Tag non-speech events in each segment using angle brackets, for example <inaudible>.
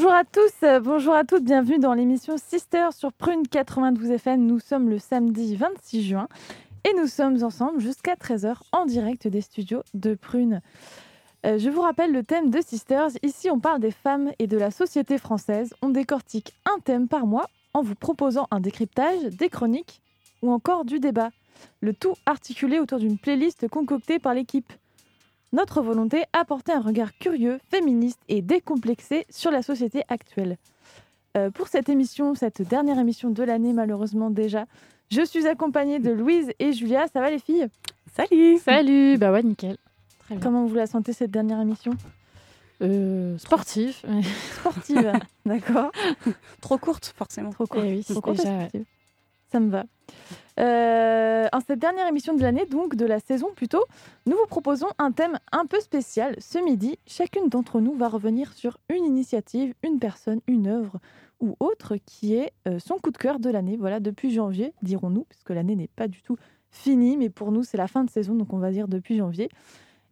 Bonjour à tous, euh, bonjour à toutes, bienvenue dans l'émission Sister sur Prune 92 FM. Nous sommes le samedi 26 juin et nous sommes ensemble jusqu'à 13h en direct des studios de Prune. Euh, je vous rappelle le thème de Sisters. Ici, on parle des femmes et de la société française. On décortique un thème par mois en vous proposant un décryptage, des chroniques ou encore du débat. Le tout articulé autour d'une playlist concoctée par l'équipe. Notre volonté, apporter un regard curieux, féministe et décomplexé sur la société actuelle. Euh, pour cette émission, cette dernière émission de l'année malheureusement déjà, je suis accompagnée de Louise et Julia. Ça va les filles? Salut Salut Bah ouais, nickel. Très bien. Comment vous la sentez cette dernière émission? Euh, Sportive. Sportive, <laughs> d'accord. Trop courte, forcément. Trop courte. Eh oui, Trop courte déjà, sportive. Ça me va. Euh, en cette dernière émission de l'année, donc de la saison plutôt, nous vous proposons un thème un peu spécial. Ce midi, chacune d'entre nous va revenir sur une initiative, une personne, une œuvre ou autre qui est euh, son coup de cœur de l'année. Voilà, depuis janvier, dirons-nous, puisque l'année n'est pas du tout finie, mais pour nous, c'est la fin de saison, donc on va dire depuis janvier.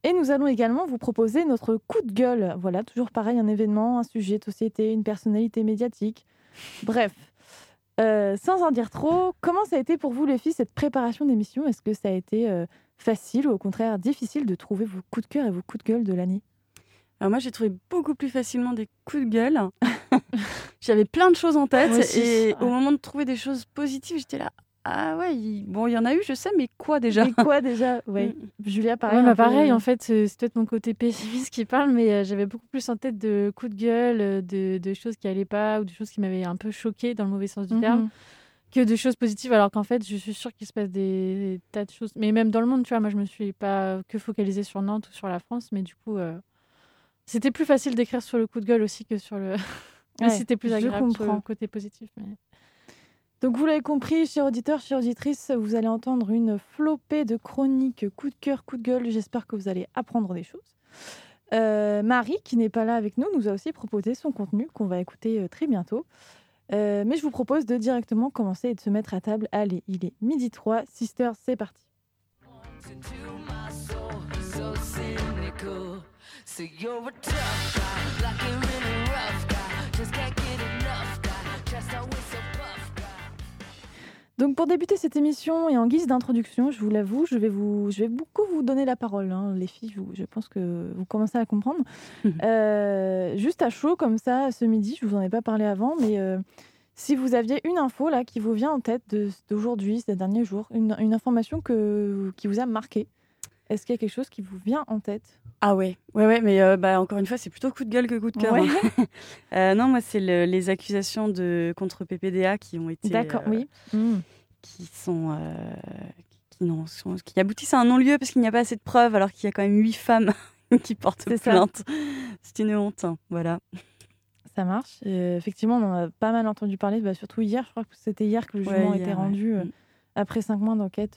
Et nous allons également vous proposer notre coup de gueule. Voilà, toujours pareil, un événement, un sujet de société, une personnalité médiatique. Bref, euh, sans en dire trop, comment ça a été pour vous les filles cette préparation d'émission Est-ce que ça a été euh, facile ou au contraire difficile de trouver vos coups de cœur et vos coups de gueule de l'année? Alors moi, j'ai trouvé beaucoup plus facilement des coups de gueule. <laughs> J'avais plein de choses en tête aussi, et ouais. au moment de trouver des choses positives, j'étais là. Ah ouais, il- bon, il y en a eu, je sais, mais quoi déjà? Mais quoi déjà? <laughs> Ouais. Julia, pareil. Ouais, bah peu- pareil, en fait, c'est peut-être mon côté pessimiste qui parle, mais euh, j'avais beaucoup plus en tête de coups de gueule, euh, de, de choses qui allaient pas ou de choses qui m'avaient un peu choqué dans le mauvais sens du Mhm. terme, que de choses positives, alors qu'en fait, je suis sûre qu'il se passe des, tas de choses. Mais même dans le monde, tu vois, moi, je me suis pas que focalisée sur Nantes ou sur la France, mais du coup, euh, c'était plus facile d'écrire sur le coup de gueule aussi que sur le. <laughs> mais c'était plus agréable sur comprends. le côté positif. Mais... Donc vous l'avez compris, chers auditeurs, chères auditrices, vous allez entendre une flopée de chroniques, coup de cœur, coup de gueule. J'espère que vous allez apprendre des choses. Euh, Marie, qui n'est pas là avec nous, nous a aussi proposé son contenu qu'on va écouter euh, très bientôt. Euh, mais je vous propose de directement commencer et de se mettre à table. Allez, il est midi 3, Sisters, c'est parti. Donc pour débuter cette émission et en guise d'introduction, je vous l'avoue, je vais vous, je vais beaucoup vous donner la parole, hein, les filles. vous- je pense que vous commencez à comprendre. <laughs> Euh, juste à chaud comme ça, ce midi, je vous en ai pas parlé avant, mais euh, si vous aviez une info là qui vous vient en tête d'aujourd'hui, ces derniers jours, une, une information que, qui vous a marqué, est-ce qu'il y a quelque chose qui vous vient en tête? Ah ouais, ouais, ouais, mais euh, bah, encore une fois, c'est plutôt coup de gueule que coup de cœur. Ouais. hein. <laughs> Euh, non, moi, c'est le- les accusations de contre PPDA qui ont été. D'accord, euh, oui. Qui sont. euh, qui, sont- qui aboutissent à un non-lieu parce qu'il n'y a pas assez de preuves, alors qu'il y a quand même huit femmes <laughs> qui portent C'est ça. plainte. C'est une honte, hein, voilà. Ça marche. Effectivement, on en a pas mal entendu parler, bah, surtout hier. Je crois que c'était hier que le Ouais, jugement a hier, été ouais. rendu Mm. après cinq mois d'enquête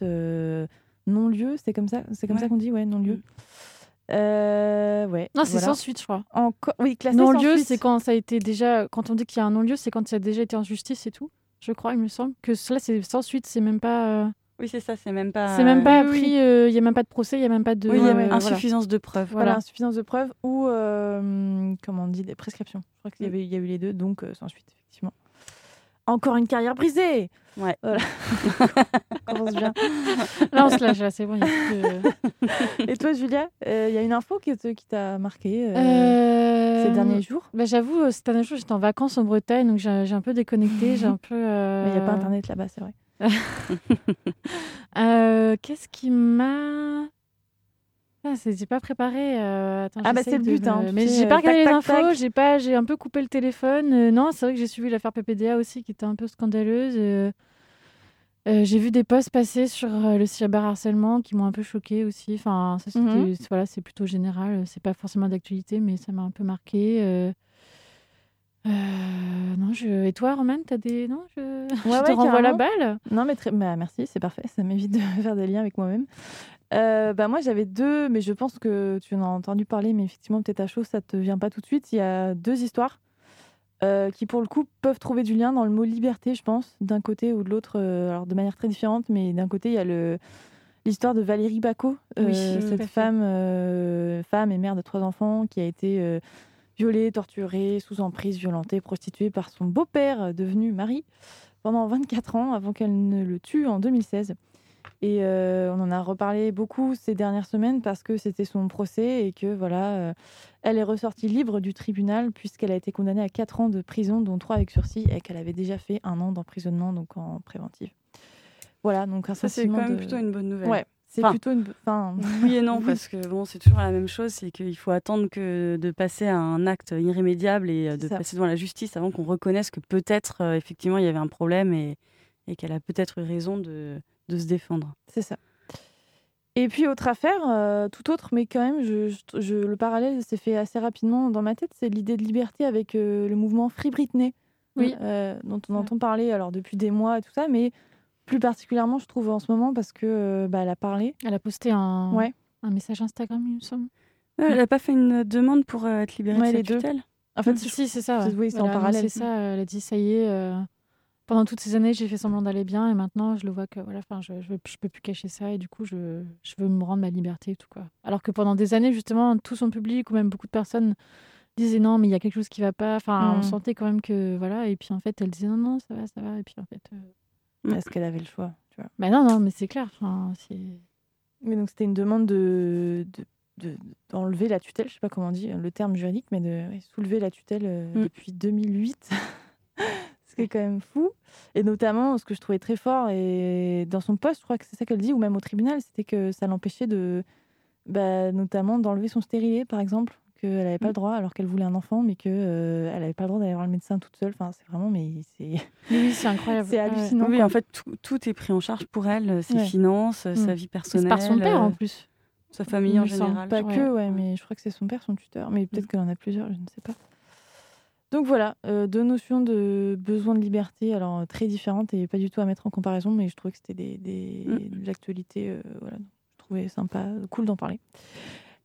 non-lieu. C'est comme ça, c'est comme Ouais. ça qu'on dit, ouais, non-lieu. Mm. Euh, ouais. Non, c'est voilà. sans suite, je crois. Encore, oui, classé sans Non-lieu, suite. c'est quand ça a été déjà. Quand on dit qu'il y a un non-lieu, c'est quand ça a déjà été en justice et tout. Je crois, il me semble. Que cela, c'est sans suite, c'est même pas. euh, Oui, c'est ça, c'est même pas. C'est même pas oui, pris. euh, Il y a même pas de procès, il y a même pas de. Oui, il y a ouais, insuffisance de preuves. Voilà, Voilà. insuffisance de preuves ou, euh, comment on dit, des prescriptions. Je crois qu'il y, avait, il y a eu les deux, donc euh, sans suite, effectivement. Encore une carrière brisée Ouais. Voilà. On <laughs> commence bien. <laughs> Là, on se lâche, là, c'est bon. il y a plus de- Et toi, Julia, euh, il y a une info qui, te- qui t'a marqué euh, Euh, ces derniers jours? bah, J'avoue, ces derniers jours, j'étais en vacances en Bretagne, donc j'ai j'ai un peu déconnecté. J'ai un peu. euh, <laughs> Mais il n'y a pas Internet là-bas, c'est vrai. Euh, Qu'est-ce qui m'a. Ah, c'est- j'ai pas préparé. euh, attends, Ah bah, c'est le but, hein, me- Mais j'ai pas regardé tac, les tac, infos. J'ai pas, j'ai un peu coupé le téléphone. Euh, non, c'est vrai que j'ai suivi l'affaire PPDA aussi, qui était un peu scandaleuse. euh, j'ai vu des posts passer sur le cyberharcèlement qui m'ont un peu choqué aussi. Enfin, ça, Mhm. voilà, c'est plutôt général. C'est pas forcément d'actualité, mais ça m'a un peu marqué. Euh, non, je... Et toi, Roman, t'as des. Non, je, je Ouais, te ouais, renvoie la balle? Non, mais très... bah, merci, c'est parfait. Ça m'évite de <laughs> faire des liens avec moi-même. Euh, bah, moi, j'avais deux, mais je pense que tu en as entendu parler, mais effectivement, peut-être à chaud, ça te vient pas tout de suite. Il y a deux histoires euh, qui, pour le coup, peuvent trouver du lien dans le mot liberté, je pense, d'un côté ou de l'autre, euh, alors de manière très différente, mais d'un côté, il y a le l'histoire de Valérie Bacot, euh, Oui, cette femme, femme et mère de trois enfants qui a été violée, torturée, sous emprise, violentée, prostituée par son beau-père devenu mari pendant 24 ans avant qu'elle ne le tue en 2016. Et euh, on en a reparlé beaucoup ces dernières semaines parce que c'était son procès et que voilà, euh, elle est ressortie libre du tribunal puisqu'elle a été condamnée à 4 ans de prison, dont 3 avec sursis, et qu'elle avait déjà fait un an d'emprisonnement, donc en préventive. Voilà, donc un Ça, c'est quand même de- plutôt une bonne nouvelle. Ouais, c'est Enfin, plutôt une. Enfin, <laughs> Oui et non, <laughs> Oui. parce que bon, c'est toujours la même chose, c'est qu'il faut attendre que de passer à un acte irrémédiable et euh, de ça. passer devant la justice avant qu'on reconnaisse que peut-être, euh, effectivement, il y avait un problème et, et qu'elle a peut-être eu raison de, de se défendre. C'est ça. Et puis, autre affaire, euh, tout autre, mais quand même, je, je- je- le parallèle s'est fait assez rapidement dans ma tête, c'est l'idée de liberté avec euh, le mouvement Free Britney, Oui. euh, dont on entend parler alors depuis des mois et tout ça, mais plus particulièrement, je trouve, en ce moment, parce que euh, bah, elle a parlé. Elle a posté un, Ouais. un message Instagram, il me semble. Ouais, Elle n'a pas fait une demande pour euh, être libérée Ouais, de les sa deux. tutelle? En fait, si, c'est ça. oui, c'est en parallèle. ça, elle a dit ça y est. euh, pendant toutes ces années, j'ai fait semblant d'aller bien et maintenant, je le vois que voilà, enfin, je, je peux plus cacher ça et du coup, je, je veux me rendre ma liberté et tout quoi. Alors que pendant des années, justement, tout son public ou même beaucoup de personnes disaient non, mais il y a quelque chose qui va pas. Enfin, on Mm. sentait quand même que voilà. Et puis en fait, elle disait non, non, ça va, ça va. Et puis en fait, euh, parce qu'elle avait le choix, tu vois. bah non, non, mais c'est clair. Enfin, c'est Mais donc, c'était une demande de. de- de- d'enlever la tutelle, je sais pas comment on dit le terme juridique, mais de ouais, soulever la tutelle euh, Mm. depuis 2008, <laughs> ce qui est quand même fou. Et notamment, ce que je trouvais très fort, et dans son poste, je crois que c'est ça qu'elle dit, ou même au tribunal, c'était que ça l'empêchait de, bah, notamment d'enlever son stérilet, par exemple, qu'elle n'avait pas Mm. le droit, alors qu'elle voulait un enfant, mais qu'elle n'avait pas le droit d'aller voir le médecin toute seule. Enfin, c'est vraiment, mais c'est oui, c'est incroyable. <laughs> c'est hallucinant. Oui, quoi. en fait, tout, tout est pris en charge pour elle, euh, ses Ouais. finances, euh, sa Mm. vie C'est personnelle, par son père euh, en plus. sa famille Il en général. Pas Ouais. que, ouais, mais je crois que c'est son père, son tuteur. Mais peut-être qu'elle en a plusieurs, je ne sais pas. Donc voilà, euh, deux notions de besoin de liberté, alors euh, très différentes et pas du tout à mettre en comparaison, mais je trouvais que c'était des, des, Mm. de l'actualité. euh, voilà, je trouvais sympa, cool d'en parler.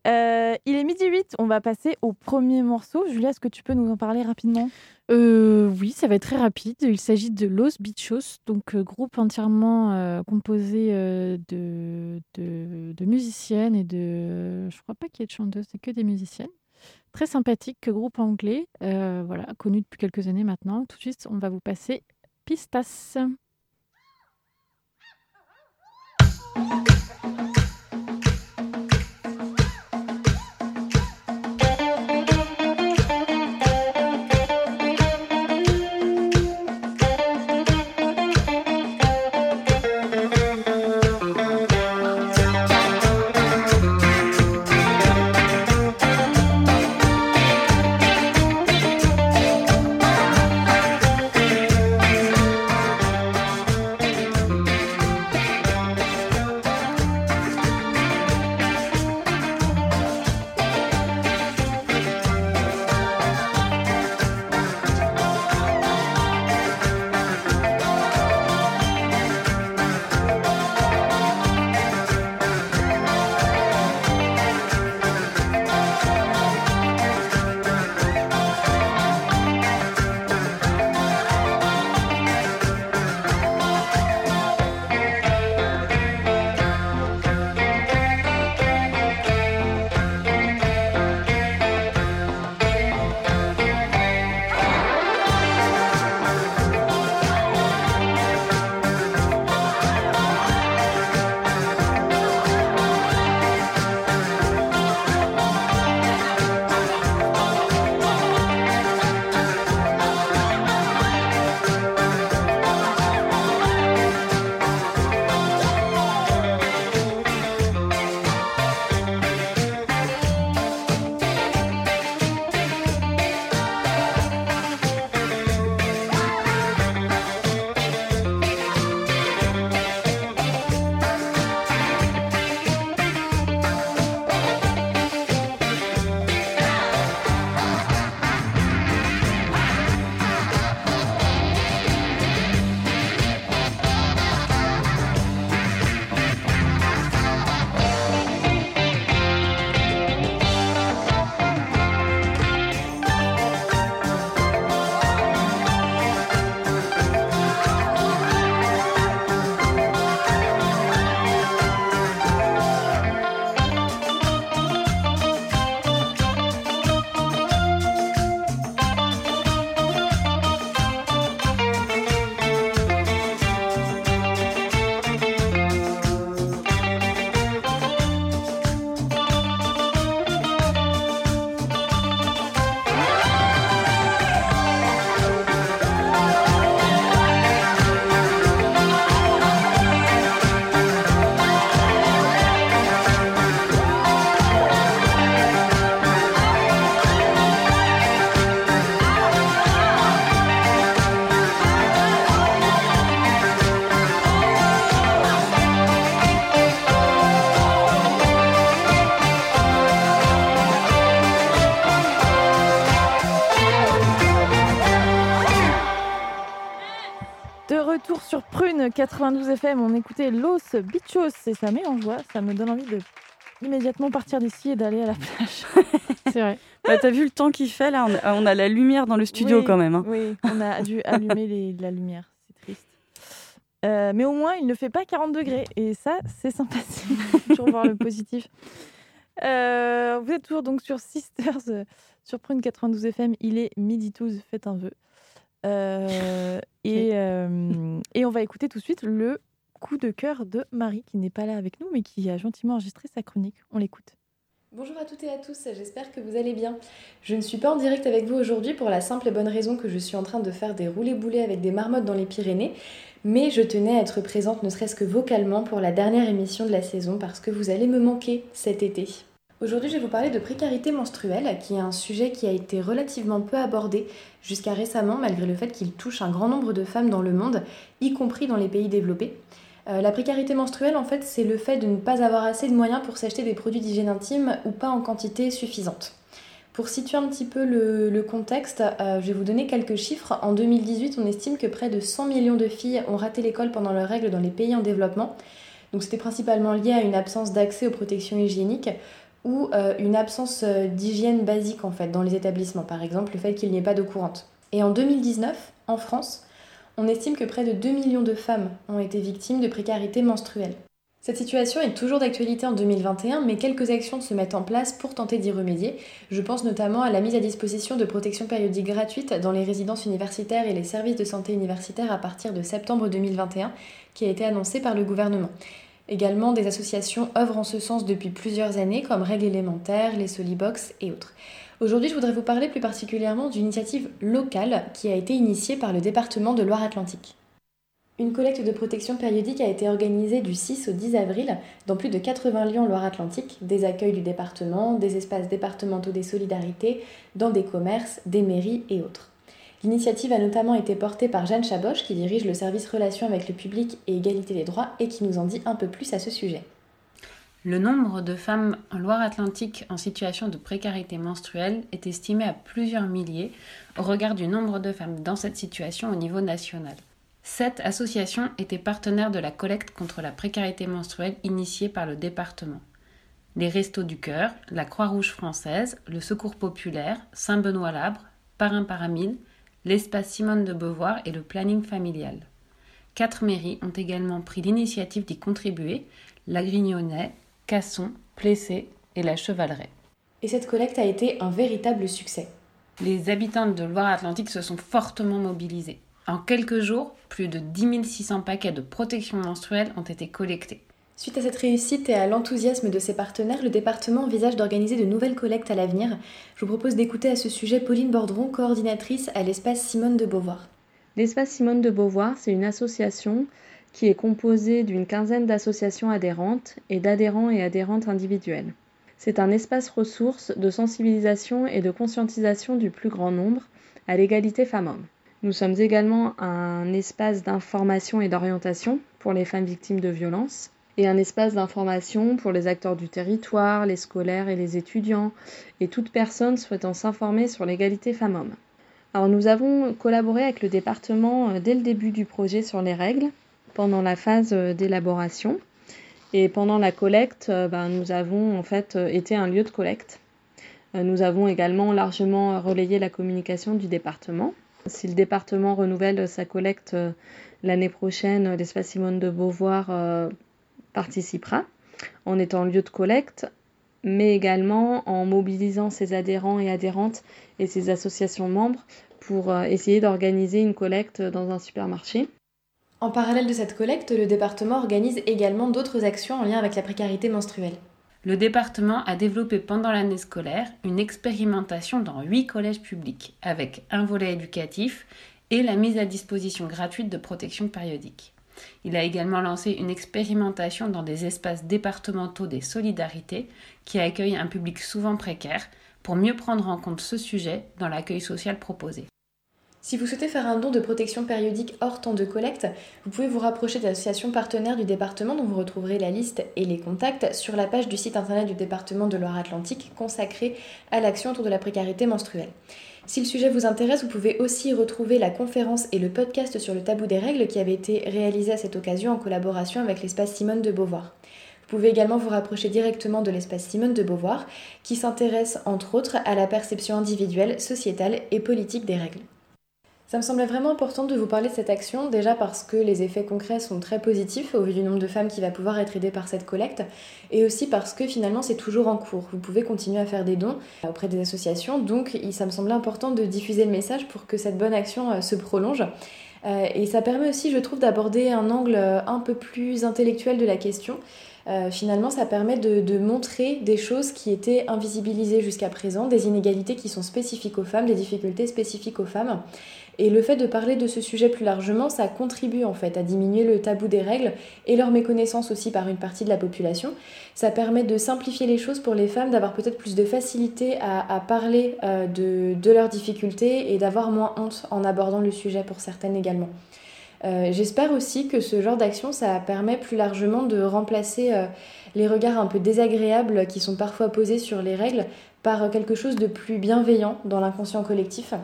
Euh, il est midi 8, on va passer au premier morceau. Julia, est-ce que tu peux nous en parler rapidement? Euh, oui, ça va être très rapide. Il s'agit de Los Bichos, donc euh, groupe entièrement euh, composé euh, de, de, de musiciennes et de. Je crois pas qu'il y ait de chanteuses, c'est que des musiciennes. Très sympathique, groupe anglais, euh, voilà, connu depuis quelques années maintenant. Tout de suite, on va vous passer Pistas. 92 FM, on écoutait Los Bichos et ça met en joie. Ça me donne envie de immédiatement partir d'ici et d'aller à la plage. <laughs> C'est vrai. Bah, T'as vu le temps qu'il fait là on a, on a la lumière dans le studio Oui, quand même. hein. Oui, on a dû <laughs> allumer les- la lumière. C'est triste. Euh, mais au moins, il ne fait pas 40 degrés. Et ça, c'est sympathique. <laughs> toujours voir le positif. Euh, vous êtes toujours donc sur Sisters, euh, sur Prune 92 FM. Il est midi 12, faites un vœu. Euh, et, euh, et on va écouter tout de suite le coup de cœur de Marie, qui n'est pas là avec nous, mais qui a gentiment enregistré sa chronique. On l'écoute. Bonjour à toutes et à tous, j'espère que vous allez bien. Je ne suis pas en direct avec vous aujourd'hui pour la simple et bonne raison que je suis en train de faire des roulés-boulés avec des marmottes dans les Pyrénées, mais je tenais à être présente ne serait-ce que vocalement pour la dernière émission de la saison parce que vous allez me manquer cet été. Aujourd'hui, je vais vous parler de précarité menstruelle, qui est un sujet qui a été relativement peu abordé jusqu'à récemment, malgré le fait qu'il touche un grand nombre de femmes dans le monde, y compris dans les pays développés. Euh, la précarité menstruelle, en fait, c'est le fait de ne pas avoir assez de moyens pour s'acheter des produits d'hygiène intime ou pas en quantité suffisante. Pour situer un petit peu le, contexte, euh, je vais vous donner quelques chiffres. En 2018, on estime que près de 100 millions de filles ont raté l'école pendant leurs règles dans les pays en développement. Donc c'était principalement lié à une absence d'accès aux protections hygiéniques ou euh, une absence euh, d'hygiène basique en fait dans les établissements, par exemple le fait qu'il n'y ait pas d'eau courante. Et en 2019, en France, on estime que près de 2 millions de femmes ont été victimes de précarité menstruelle. Cette situation est toujours d'actualité en 2021, mais quelques actions se mettent en place pour tenter d'y remédier. Je pense notamment à la mise à disposition de protections périodiques gratuites dans les résidences universitaires et les services de santé universitaires à partir de septembre 2021, qui a été annoncée par le gouvernement. Également, des associations œuvrent en ce sens depuis plusieurs années, comme Règles élémentaires, les Solibox et autres. Aujourd'hui, je voudrais vous parler plus particulièrement d'une initiative locale qui a été initiée par le département de Loire-Atlantique. Une collecte de protection périodique a été organisée du 6 au 10 avril dans plus de 80 lieux en Loire-Atlantique, des accueils du département, des espaces départementaux des solidarités, dans des commerces, des mairies et autres. L'initiative a notamment été portée par Jeanne Chaboche qui dirige le service Relations avec le public et égalité des droits et qui nous en dit un peu plus à ce sujet. Le nombre de femmes en Loire-Atlantique en situation de précarité menstruelle est estimé à plusieurs milliers au regard du nombre de femmes dans cette situation au niveau national. Cette association était partenaire de la collecte contre la précarité menstruelle initiée par le département. Les Restos du Cœur, la Croix-Rouge française, le Secours populaire, Saint-Benoît-Labre, Parrain Paramille, l'espace Simone de Beauvoir et le planning familial. Quatre mairies ont également pris l'initiative d'y contribuer, la Grignonnais, Casson, Plessé et la Chevaleraie. Et cette collecte a été un véritable succès. Les habitantes de Loire-Atlantique se sont fortement mobilisées. En quelques jours, plus de 10 600 paquets de protection menstruelle ont été collectés. Suite à cette réussite et à l'enthousiasme de ses partenaires, le département envisage d'organiser de nouvelles collectes à l'avenir. Je vous propose d'écouter à ce sujet Pauline Bordron, coordinatrice à l'espace Simone de Beauvoir. L'espace Simone de Beauvoir, c'est une association qui est composée d'une quinzaine d'associations adhérentes et d'adhérents et adhérentes individuelles. C'est un espace ressource de sensibilisation et de conscientisation du plus grand nombre à l'égalité femmes-hommes. Nous sommes également un espace d'information et d'orientation pour les femmes victimes de violences et un espace d'information pour les acteurs du territoire, les scolaires et les étudiants et toute personne souhaitant s'informer sur l'égalité femmes-hommes. Alors nous avons collaboré avec le département euh, dès le début du projet sur les règles, pendant la phase euh, d'élaboration et pendant la collecte, euh, ben, nous avons en fait été un lieu de collecte. Nous avons également largement relayé la communication du département. Si le département renouvelle sa collecte l'année prochaine, l'espace Simone de Beauvoir participera en étant lieu de collecte, mais également en mobilisant ses adhérents et adhérentes et ses associations membres pour euh, essayer d'organiser une collecte dans un supermarché. En parallèle de cette collecte, le département organise également d'autres actions en lien avec la précarité menstruelle. Le département a développé pendant l'année scolaire une expérimentation dans huit collèges publics, avec un volet éducatif et la mise à disposition gratuite de protection périodique. Il a également lancé une expérimentation dans des espaces départementaux des solidarités qui accueillent un public souvent précaire pour mieux prendre en compte ce sujet dans l'accueil social proposé. Si vous souhaitez faire un don de protection périodique hors temps de collecte, vous pouvez vous rapprocher d'associations partenaires du département dont vous retrouverez la liste et les contacts sur la page du site internet du département de Loire-Atlantique consacrée à l'action autour de la précarité menstruelle. Si le sujet vous intéresse, vous pouvez aussi retrouver la conférence et le podcast sur le tabou des règles qui avait été réalisé à cette occasion en collaboration avec l'espace Simone de Beauvoir. Vous pouvez également vous rapprocher directement de l'espace Simone de Beauvoir qui s'intéresse entre autres à la perception individuelle, sociétale et politique des règles. Ça me semblait vraiment important de vous parler de cette action, déjà parce que les effets concrets sont très positifs au vu du nombre de femmes qui va pouvoir être aidées par cette collecte, et aussi parce que finalement c'est toujours en cours. Vous pouvez continuer à faire des dons auprès des associations, donc ça me semblait important de diffuser le message pour que cette bonne action euh, se prolonge. Euh, et ça permet aussi, je trouve, d'aborder un angle euh, un peu plus intellectuel de la question. finalement, ça permet de, de, montrer des choses qui étaient invisibilisées jusqu'à présent, des inégalités qui sont spécifiques aux femmes, des difficultés spécifiques aux femmes. Et le fait de parler de ce sujet plus largement, ça contribue en fait à diminuer le tabou des règles et leur méconnaissance aussi par une partie de la population. Ça permet de simplifier les choses pour les femmes, d'avoir peut-être plus de facilité à, parler euh, de, leurs difficultés et d'avoir moins honte en abordant le sujet pour certaines également. Euh, j'espère aussi que ce genre d'action, ça permet plus largement de remplacer euh, les regards un peu désagréables qui sont parfois posés sur les règles par quelque chose de plus bienveillant dans l'inconscient collectif.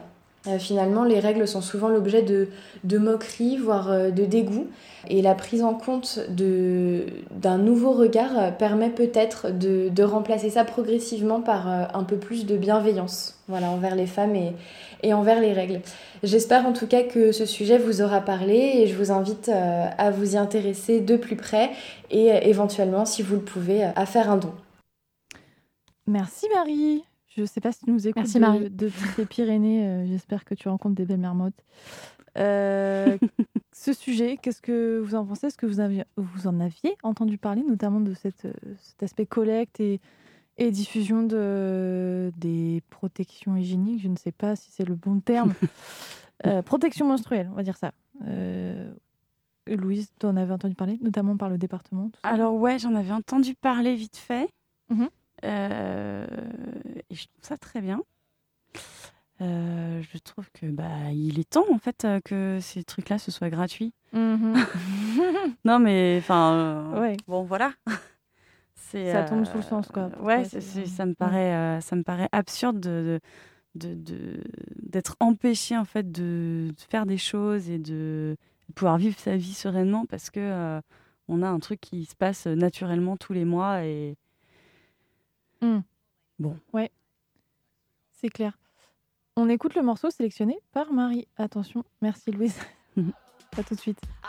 Euh, finalement, les règles sont souvent l'objet de, de moqueries, voire euh, de dégoût. Et la prise en compte d'un nouveau regard permet peut-être de, de, remplacer ça progressivement par euh, un peu plus de bienveillance voilà, envers les femmes et, et envers les règles. J'espère en tout cas que ce sujet vous aura parlé et je vous invite à vous y intéresser de plus près et éventuellement, si vous le pouvez, à faire un don. Merci Marie. Je ne sais pas si tu nous écoutes Merci, Marie. De, les Pyrénées. Euh, j'espère que tu rencontres des belles marmottes. Euh, <laughs> ce sujet, qu'est-ce que vous en pensez? Est-ce que vous, aviez, vous en aviez entendu parler, notamment de cette, euh, cet aspect collecte et, et diffusion de, des protections hygiéniques? Je ne sais pas si c'est le bon terme. <laughs> protection menstruelle, on va dire ça. Louise, tu en avais entendu parler, notamment par le département Alors ouais, j'en avais entendu parler vite fait. Mmh euh, et je trouve ça très bien. Euh, je trouve que bah il est temps en fait euh, que ces trucs-là ce soit gratuits. Mhm. <laughs> non mais enfin ouais. bon voilà. <laughs> ça tombe sous le sens quoi. Ouais, ça me paraît ça me paraît absurde de, de, d'être empêché en fait de, faire des choses et de pouvoir vivre sa vie sereinement parce que on a un truc qui se passe naturellement tous les mois et Hmm. Bon. Ouais. C'est clair. On écoute le morceau sélectionné par Marie. Attention, merci Louise. <laughs> à tout de suite. I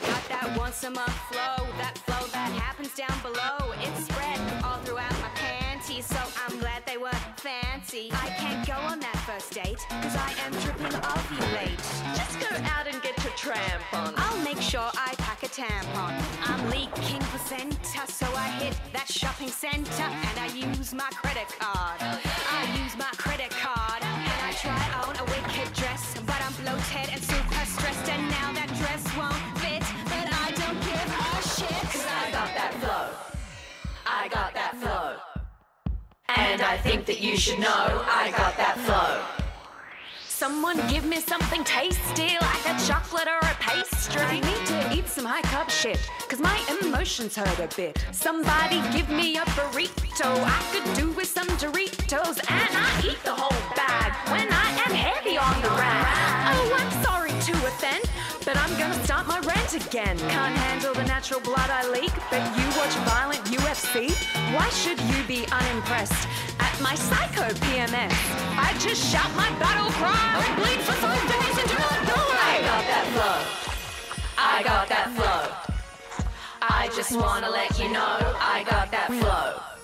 got that once a month flow, that flow that happens down below. It's spread all throughout my panties, so I'm glad they were fancy. I can't go on that first date, cause I am tripping ovulate. Just go out and get your tramp on. I'll make sure I pack a tampon. I'm leaking placenta, so I hit that shopping center and I use my credit card. I use my credit card and I try on a wicked dress, but I'm bloated and super stressed and now that dress won't fit, but I don't give a shit. Cause I got that flow. I got that flow. And I think that you should know I got that flow. Someone give me something tasty like a chocolate or a pastry. I need to eat some high carb shit, cause my emotions hurt a bit. Somebody give me a burrito. I could do with some Doritos, and I eat the whole bag when I am heavy on the rag. Oh, I'm sorry but I'm gonna start my rant again. Can't handle the natural blood I leak, but you watch violent UFC? Why should you be unimpressed? At my psycho PMS, I just shout my battle cry and bleed for five days and do not it. I got that flow. I got that flow. I just wanna let you know I got that flow.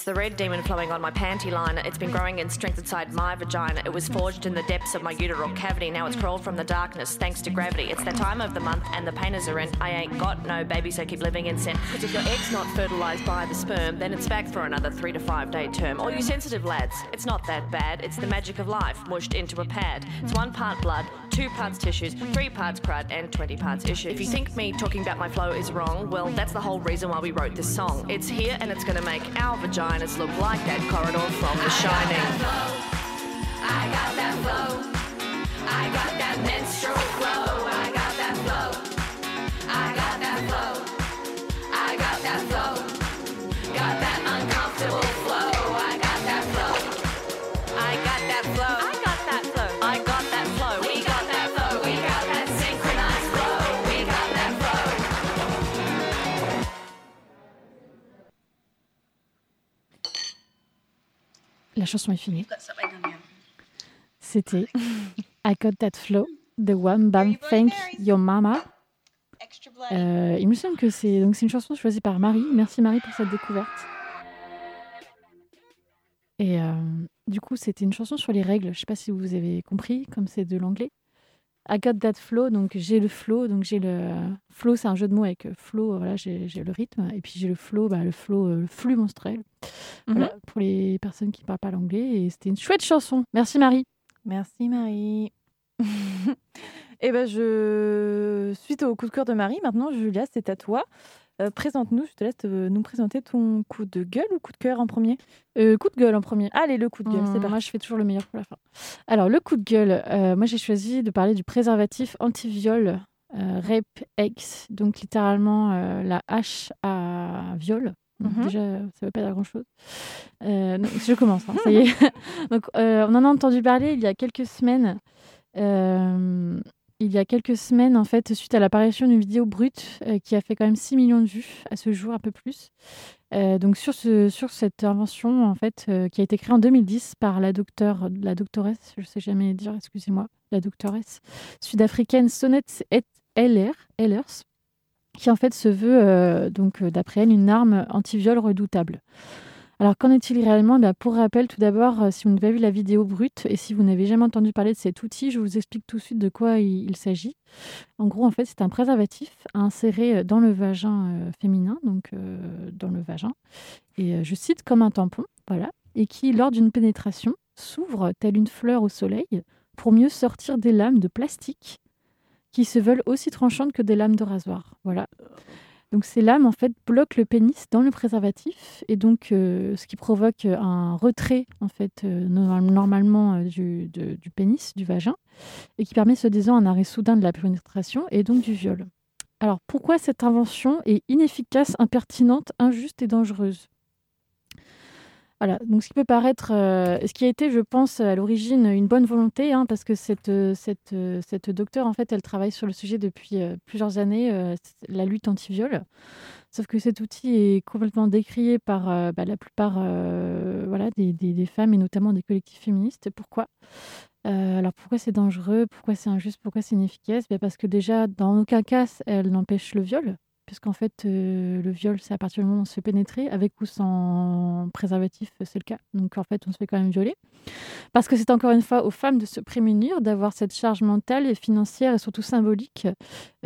It's the red demon flowing on my panty liner. It's been growing in strength inside my vagina. It was forged in the depths of my uteral cavity. Now it's crawled from the darkness thanks to gravity. It's the time of the month and the painters are in. I ain't got no baby, so keep living in sin. Cause if your egg's not fertilized by the sperm, then it's back for another three to five day term. All you sensitive lads, it's not that bad. It's the magic of life mushed into a pad. It's one part blood, two parts tissues, three parts crud, and 20 parts issues. If you think me talking about my flow is wrong, well, that's the whole reason why we wrote this song. It's here and it's gonna make our vaginas look like that corridor from The Shining. I got that flow. I got that menstrual flow. I got that flow. I got that flow. La chanson est finie. C'était I Got That Flow de One Bam Thank Your Mama. Euh, il me semble que c'est donc c'est une chanson choisie par Marie. Merci Marie pour cette découverte. Et euh, du coup, c'était une chanson sur les règles. Je sais pas si vous avez compris, comme c'est de l'anglais. I got that flow, donc j'ai le flow, donc j'ai le flow, c'est un jeu de mots avec euh, flow, voilà, j'ai le rythme, et puis j'ai le flow, bah, le flow, euh, le flux menstruel. Voilà, pour les personnes qui parlent pas l'anglais, et c'était une chouette chanson. Merci Marie. Merci Marie. <laughs> Et ben je suite au coup de cœur de Marie, maintenant Julia, c'est à toi. Euh, Présente-nous, je te laisse euh, nous présenter ton coup de gueule ou coup de cœur en premier? Euh, coup de gueule en premier. Allez, le coup de gueule, c'est Hum, parti. moi, je fais toujours le meilleur pour la fin. Alors, le coup de gueule, euh, moi, j'ai choisi de parler du préservatif anti-viol Rape X, donc littéralement la hache à viol. Donc, Mhm. Déjà, ça veut pas dire grand-chose. Euh, je commence, hein, ça y est. <laughs> donc, euh, on en a entendu parler il y a quelques semaines. Euh, il y a quelques semaines, en fait, suite à l'apparition d'une vidéo brute euh, qui a fait quand même 6 millions de vues à ce jour, un peu plus. Euh, donc sur, ce, sur cette invention en fait euh, qui a été créée en 2010 par la docteure la doctoresse je sais jamais dire excusez-moi la doctoresse sud-africaine Sonnet Et- Eller qui en fait se veut donc d'après elle une arme anti-viol redoutable. Alors qu'en est-il réellement Pour rappel, tout d'abord, euh, si vous n'avez pas vu la vidéo brute et si vous n'avez jamais entendu parler de cet outil, je vous explique tout de suite de quoi il, s'agit. En gros, en fait, c'est un préservatif à insérer euh, dans le vagin euh, féminin, donc dans le vagin, et je cite comme un tampon, voilà, et qui, lors d'une pénétration, s'ouvre telle une fleur au soleil pour mieux sortir des lames de plastique qui se veulent aussi tranchantes que des lames de rasoir. Voilà. Donc ces lames en fait bloquent le pénis dans le préservatif et donc euh, ce qui provoque un retrait en fait euh, normal- normalement euh, du, pénis, du vagin et qui permet ce disant un arrêt soudain de la pénétration et donc du viol. Alors pourquoi cette invention est inefficace, impertinente, injuste et dangereuse? Voilà, donc ce qui peut paraître, euh, ce qui a été, je pense, à l'origine une bonne volonté, hein, parce que cette, euh, cette, euh, cette docteure, en fait, elle travaille sur le sujet depuis plusieurs années, la lutte anti-viol. Sauf que cet outil est complètement décrié par bah, la plupart voilà, des, des- femmes et notamment des collectifs féministes. Pourquoi? Alors pourquoi c'est dangereux? Pourquoi c'est injuste? Pourquoi c'est inefficace? Ben, Parce que déjà, dans aucun cas, elle n'empêche le viol. Puisqu'en fait, euh, le viol, c'est à partir du moment où on se fait pénétrer, avec ou sans préservatif, c'est le cas. Donc en fait, on se fait quand même violer. Parce que c'est encore une fois aux femmes de se prémunir, d'avoir cette charge mentale et financière et surtout symbolique,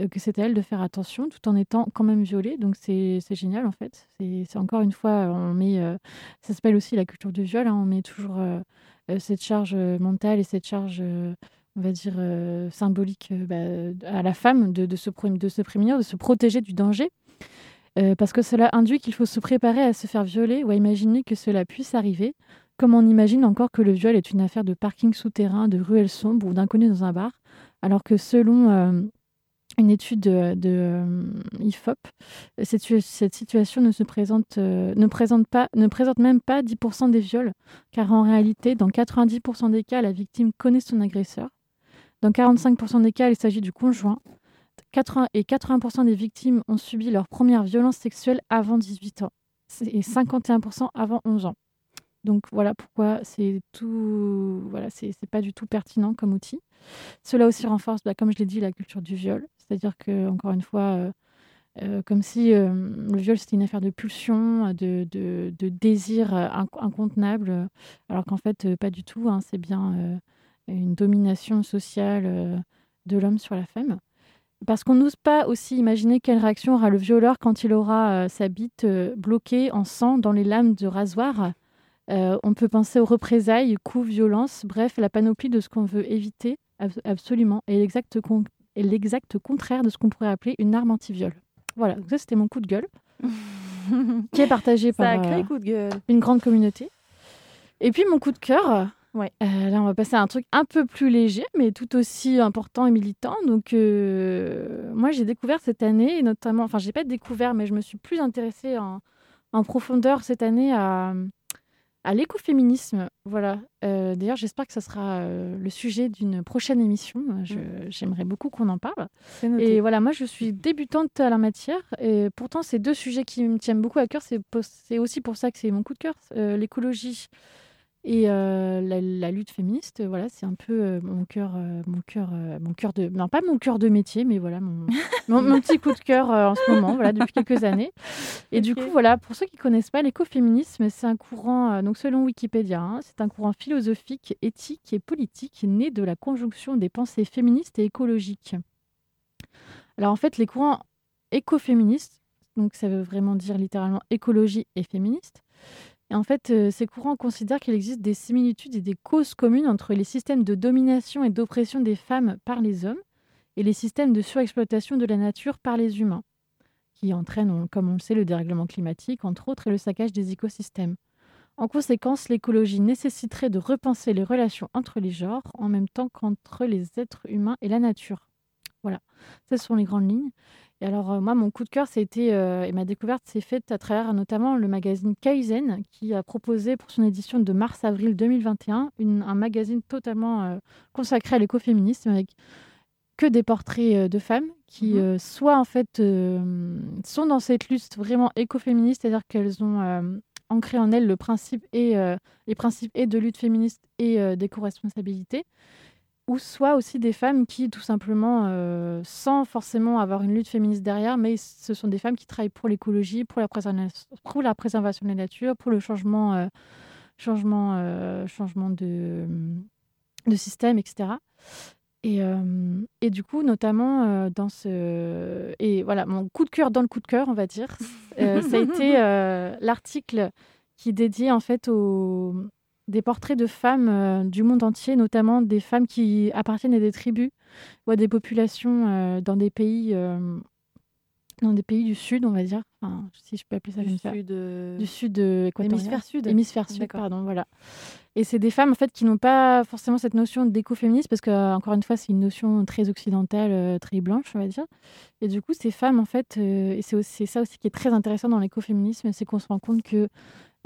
euh, que c'est à elles de faire attention tout en étant quand même violées. Donc c'est génial en fait. C'est encore une fois, on met, euh, ça s'appelle aussi la culture du viol, hein, on met toujours euh, euh, cette charge euh, mentale et cette charge, euh, on va dire, euh, symbolique euh, bah, à la femme de, de, se, de se prémunir, de se protéger du danger. Euh, parce que cela induit qu'il faut se préparer à se faire violer ou à imaginer que cela puisse arriver, comme on imagine encore que le viol est une affaire de parking souterrain, de ruelles sombres ou d'inconnus dans un bar, alors que selon une étude de, de, IFOP, cette, cette situation ne se présente, ne présente pas, ne présente même pas 10% des viols, car en réalité, dans 90% des cas, la victime connaît son agresseur. Dans 45% des cas, il s'agit du conjoint. 80 et 80% des victimes ont subi leur première violence sexuelle avant 18 ans et 51% avant 11 ans. Donc voilà pourquoi c'est tout, voilà, c'est pas du tout pertinent comme outil. Cela aussi renforce, bah, comme je l'ai dit, la culture du viol. C'est-à-dire que encore une fois, euh, euh, comme si euh, le viol c'était une affaire de pulsion, de, de, désir inc- incontenable, alors qu'en fait pas du tout. hein, c'est bien une domination sociale euh, de l'homme sur la femme. Parce qu'on n'ose pas aussi imaginer quelle réaction aura le violeur quand il aura euh, sa bite euh, bloquée en sang dans les lames de rasoir. Euh, on peut penser aux représailles, coups, violences, bref, la panoplie de ce qu'on veut éviter Abs- absolument. Et l'exact con- contraire de ce qu'on pourrait appeler une arme anti-viol. Voilà, donc ça c'était mon coup de gueule, <laughs> qui est partagé par Sacré euh, coup de gueule. une grande communauté. Et puis mon coup de cœur, Ouais. euh, là on va passer à un truc un peu plus léger, mais tout aussi important et militant. Donc euh, moi j'ai découvert cette année, notamment, enfin j'ai pas découvert, mais je me suis plus intéressée en, en profondeur cette année à, à l'écoféminisme. Voilà. Euh, D'ailleurs j'espère que ça sera euh, le sujet d'une prochaine émission. Je- J'aimerais beaucoup qu'on en parle. Et voilà, moi je suis débutante à la matière et pourtant c'est deux sujets qui me tiennent beaucoup à cœur. C'est aussi pour ça que c'est mon coup de cœur, euh, l'écologie et euh, la, la lutte féministe. Voilà, c'est un peu euh, mon cœur, euh, mon cœur, euh, mon cœur de, non pas mon cœur de métier, mais voilà mon, <laughs> mon, mon petit coup de cœur euh, en ce moment, voilà depuis quelques années. Et du coup voilà, pour ceux qui connaissent pas l'écoféminisme, c'est un courant, euh, donc selon Wikipédia, hein, c'est un courant philosophique, éthique et politique né de la conjonction des pensées féministes et écologiques. Alors en fait, les courants écoféministes, donc ça veut vraiment dire littéralement écologie et féministe, et en fait, euh, ces courants considèrent qu'il existe des similitudes et des causes communes entre les systèmes de domination et d'oppression des femmes par les hommes et les systèmes de surexploitation de la nature par les humains, qui entraînent, comme on le sait, le dérèglement climatique, entre autres, et le saccage des écosystèmes. En conséquence, l'écologie nécessiterait de repenser les relations entre les genres en même temps qu'entre les êtres humains et la nature. Voilà, ce sont les grandes lignes. Et alors, euh, moi, mon coup de cœur, c'était, euh, et ma découverte s'est faite à travers notamment le magazine Kaizen, qui a proposé pour son édition de mars-avril 2021 une- un magazine totalement euh, consacré à l'écoféminisme avec que des portraits de femmes qui, Mhm. soit en fait, sont dans cette lutte vraiment écoféministe, c'est-à-dire qu'elles ont ancré en elles le principe et, les principes et de lutte féministe et d'éco-responsabilité, ou soit aussi des femmes qui, tout simplement, euh, sans forcément avoir une lutte féministe derrière, mais ce sont des femmes qui travaillent pour l'écologie, pour la, préservation, pour la préservation de la nature, pour le changement, euh, changement, euh, changement de, de système, etc. Et, et du coup, notamment dans ce. Et voilà, mon coup de cœur dans le coup de cœur, on va dire, ça a été <laughs> l'article qui est dédié en fait aux des portraits de femmes euh, du monde entier, notamment des femmes qui appartiennent à des tribus ou à des populations euh, dans des pays euh, dans des pays du sud, on va dire, enfin, si je peux appeler ça du comme ça, sud, euh, du sud euh, équatorial. hémisphère sud. Hémisphère sud, pardon, voilà. Et c'est des femmes en fait qui n'ont pas forcément cette notion d'écoféminisme parce que encore une fois c'est une notion très occidentale, euh, très blanche, on va dire. Et du coup ces femmes en fait, et c'est ça aussi qui est très intéressant dans l'écoféminisme, c'est qu'on se rend compte que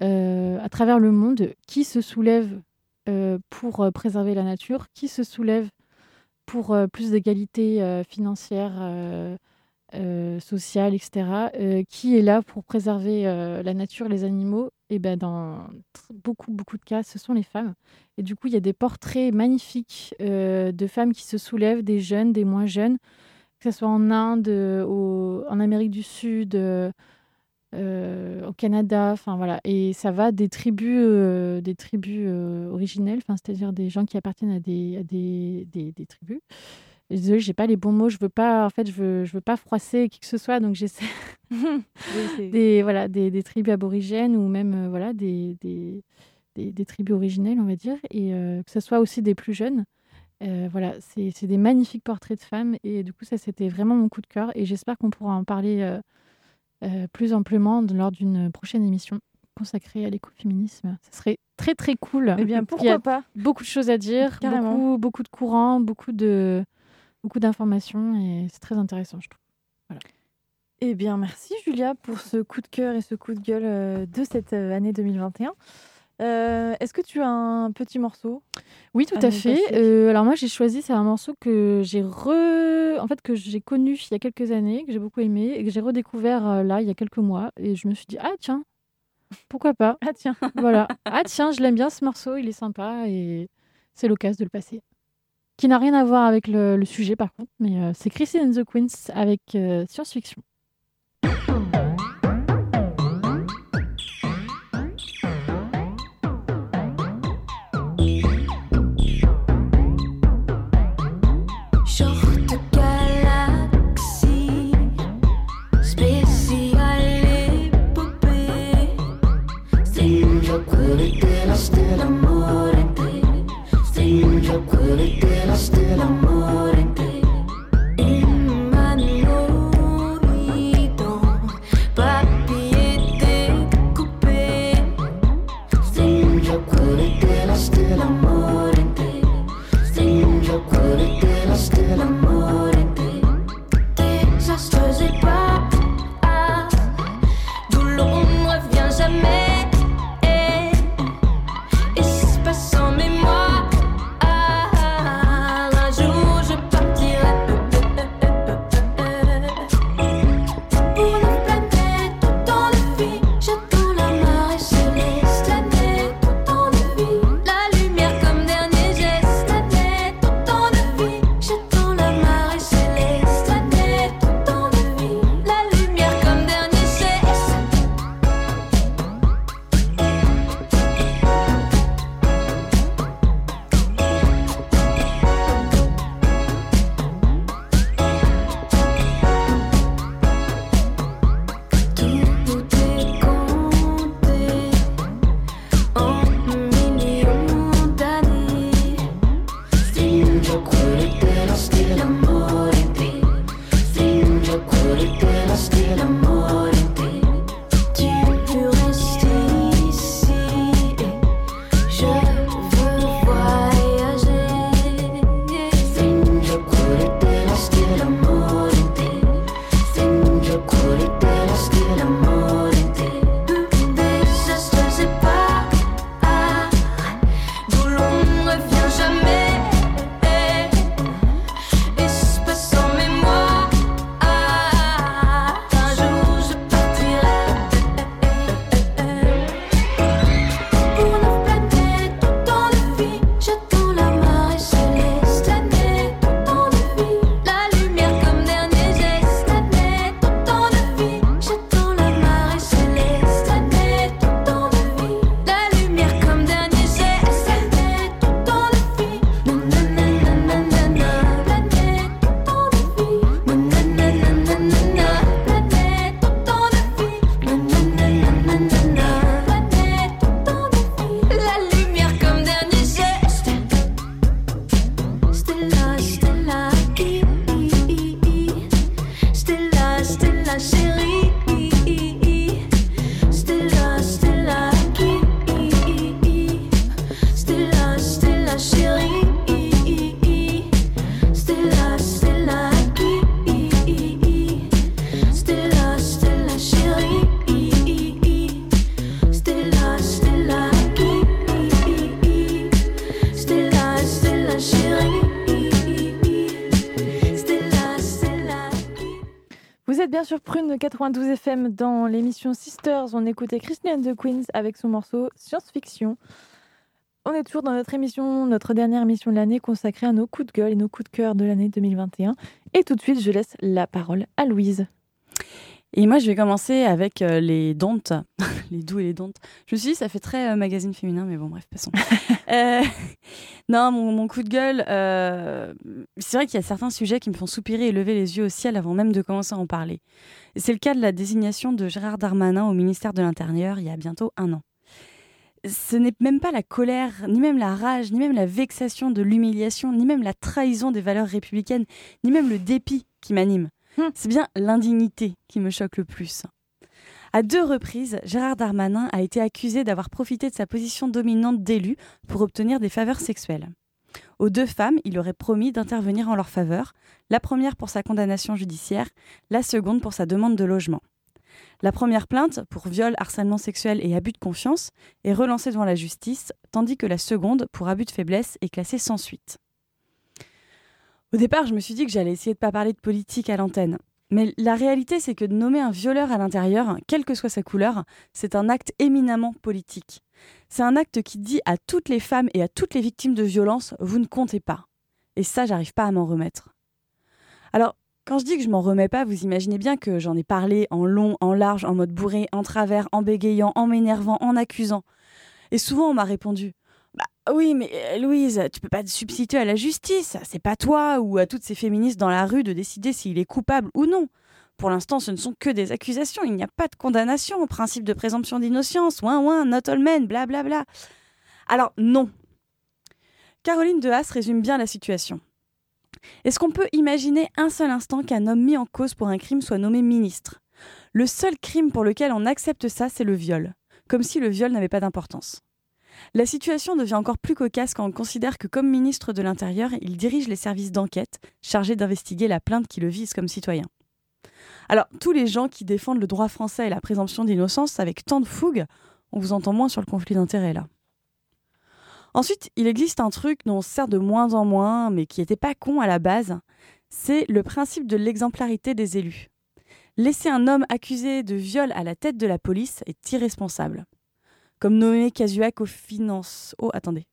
à travers le monde, qui se soulève euh, pour euh, préserver la nature, qui se soulève pour euh, plus d'égalité euh, financière, euh, euh, sociale, etc., euh, qui est là pour préserver euh, la nature, les animaux, et ben dans beaucoup, beaucoup de cas, ce sont les femmes. Et du coup, il y a des portraits magnifiques euh, de femmes qui se soulèvent, des jeunes, des moins jeunes, que ce soit en Inde, euh, en Amérique du Sud, euh, euh, au Canada, enfin voilà. Et ça va des tribus, euh, des tribus euh, originelles, enfin c'est-à-dire des gens qui appartiennent à des, à des, des, des tribus. Désolée, j'ai pas les bons mots. Je veux pas, en fait, je veux, je veux pas froisser qui que ce soit, donc j'essaie <laughs> <laughs> Oui, des voilà des, des tribus aborigènes ou même euh, voilà des, des, des, des tribus originelles, on va dire, et euh, que ce soit aussi des plus jeunes. Euh, voilà, c'est des magnifiques portraits de femmes et du coup ça c'était vraiment mon coup de cœur et j'espère qu'on pourra en parler euh, euh, plus amplement lors d'une prochaine émission consacrée à l'écoféminisme. Ce serait très très cool. Eh bien, <laughs> Il y a pourquoi pas beaucoup de choses à dire, beaucoup beaucoup de courants, beaucoup de beaucoup d'informations et c'est très intéressant je trouve. Eh bien, merci Julia pour ce coup de cœur et ce coup de gueule euh, de cette euh, année 2021. Euh, Est-ce que tu as un petit morceau Oui, tout à fait. Euh, alors moi, j'ai choisi, c'est un morceau que j'ai re... en fait que j'ai connu il y a quelques années, que j'ai beaucoup aimé et que j'ai redécouvert euh, là il y a quelques mois et je me suis dit ah tiens, pourquoi pas? Ah tiens, <laughs> Voilà. Ah tiens, je l'aime bien ce morceau, il est sympa et c'est l'occasion de le passer. Qui n'a rien à voir avec le, le sujet par contre, mais c'est Christine and the Queens avec science-fiction. Stringe quelle la stella morte. Stringe quelle la stella désastre, Prune 92 FM dans l'émission Sisters. On écoutait Christian the Queens avec son morceau Science-Fiction. On est toujours dans notre émission, notre dernière émission de l'année consacrée à nos coups de gueule et nos coups de cœur de l'année 2021. Et tout de suite, je laisse la parole à Louise. Et moi, je vais commencer avec euh, les dontes, <laughs> les doux et les dontes. Je me suis dit, ça fait très euh, magazine féminin, mais bon, bref, passons. <laughs> Euh, <laughs> non, mon, mon coup de gueule, c'est vrai qu'il y a certains sujets qui me font soupirer et lever les yeux au ciel avant même de commencer à en parler. C'est le cas de la désignation de Gérard Darmanin au ministère de l'Intérieur il y a bientôt un an. Ce n'est même pas la colère, ni même la rage, ni même la vexation de l'humiliation, ni même la trahison des valeurs républicaines, ni même le dépit qui m'anime. C'est bien l'indignité qui me choque le plus. À deux reprises, Gérard Darmanin a été accusé d'avoir profité de sa position dominante d'élu pour obtenir des faveurs sexuelles. Aux deux femmes, il aurait promis d'intervenir en leur faveur, la première pour sa condamnation judiciaire, la seconde pour sa demande de logement. La première plainte, pour viol, harcèlement sexuel et abus de confiance, est relancée devant la justice, tandis que la seconde, pour abus de faiblesse, est classée sans suite. Au départ, je me suis dit que j'allais essayer de pas parler de politique à l'antenne. Mais la réalité, c'est que de nommer un violeur à l'intérieur, quelle que soit sa couleur, c'est un acte éminemment politique. C'est un acte qui dit à toutes les femmes et à toutes les victimes de violences, vous ne comptez pas. Et ça, j'arrive pas à m'en remettre. Alors, quand je dis que je m'en remets pas, vous imaginez bien que j'en ai parlé en long, en large, en mode bourré, en travers, en bégayant, en m'énervant, en accusant. Et souvent, on m'a répondu oui, mais euh, Louise, tu peux pas te substituer à la justice. C'est pas toi ou à toutes ces féministes dans la rue de décider s'il est coupable ou non. Pour l'instant, ce ne sont que des accusations. Il n'y a pas de condamnation au principe de présomption d'innocence. Ouin, ouin, not all men, blablabla. Alors, non. Caroline de Haas résume bien la situation. Est-ce qu'on peut imaginer un seul instant qu'un homme mis en cause pour un crime soit nommé ministre? Le seul crime pour lequel on accepte ça, c'est le viol. Comme si le viol n'avait pas d'importance. La situation devient encore plus cocasse quand on considère que comme ministre de l'Intérieur, il dirige les services d'enquête chargés d'investiguer la plainte qui le vise comme citoyen. Alors, tous les gens qui défendent le droit français et la présomption d'innocence avec tant de fougue, on vous entend moins sur le conflit d'intérêts là. Ensuite, il existe un truc dont on se sert de moins en moins, mais qui n'était pas con à la base, c'est le principe de l'exemplarité des élus. Laisser un homme accusé de viol à la tête de la police est irresponsable. Comme nommer Casuac aux finances. Oh, attendez.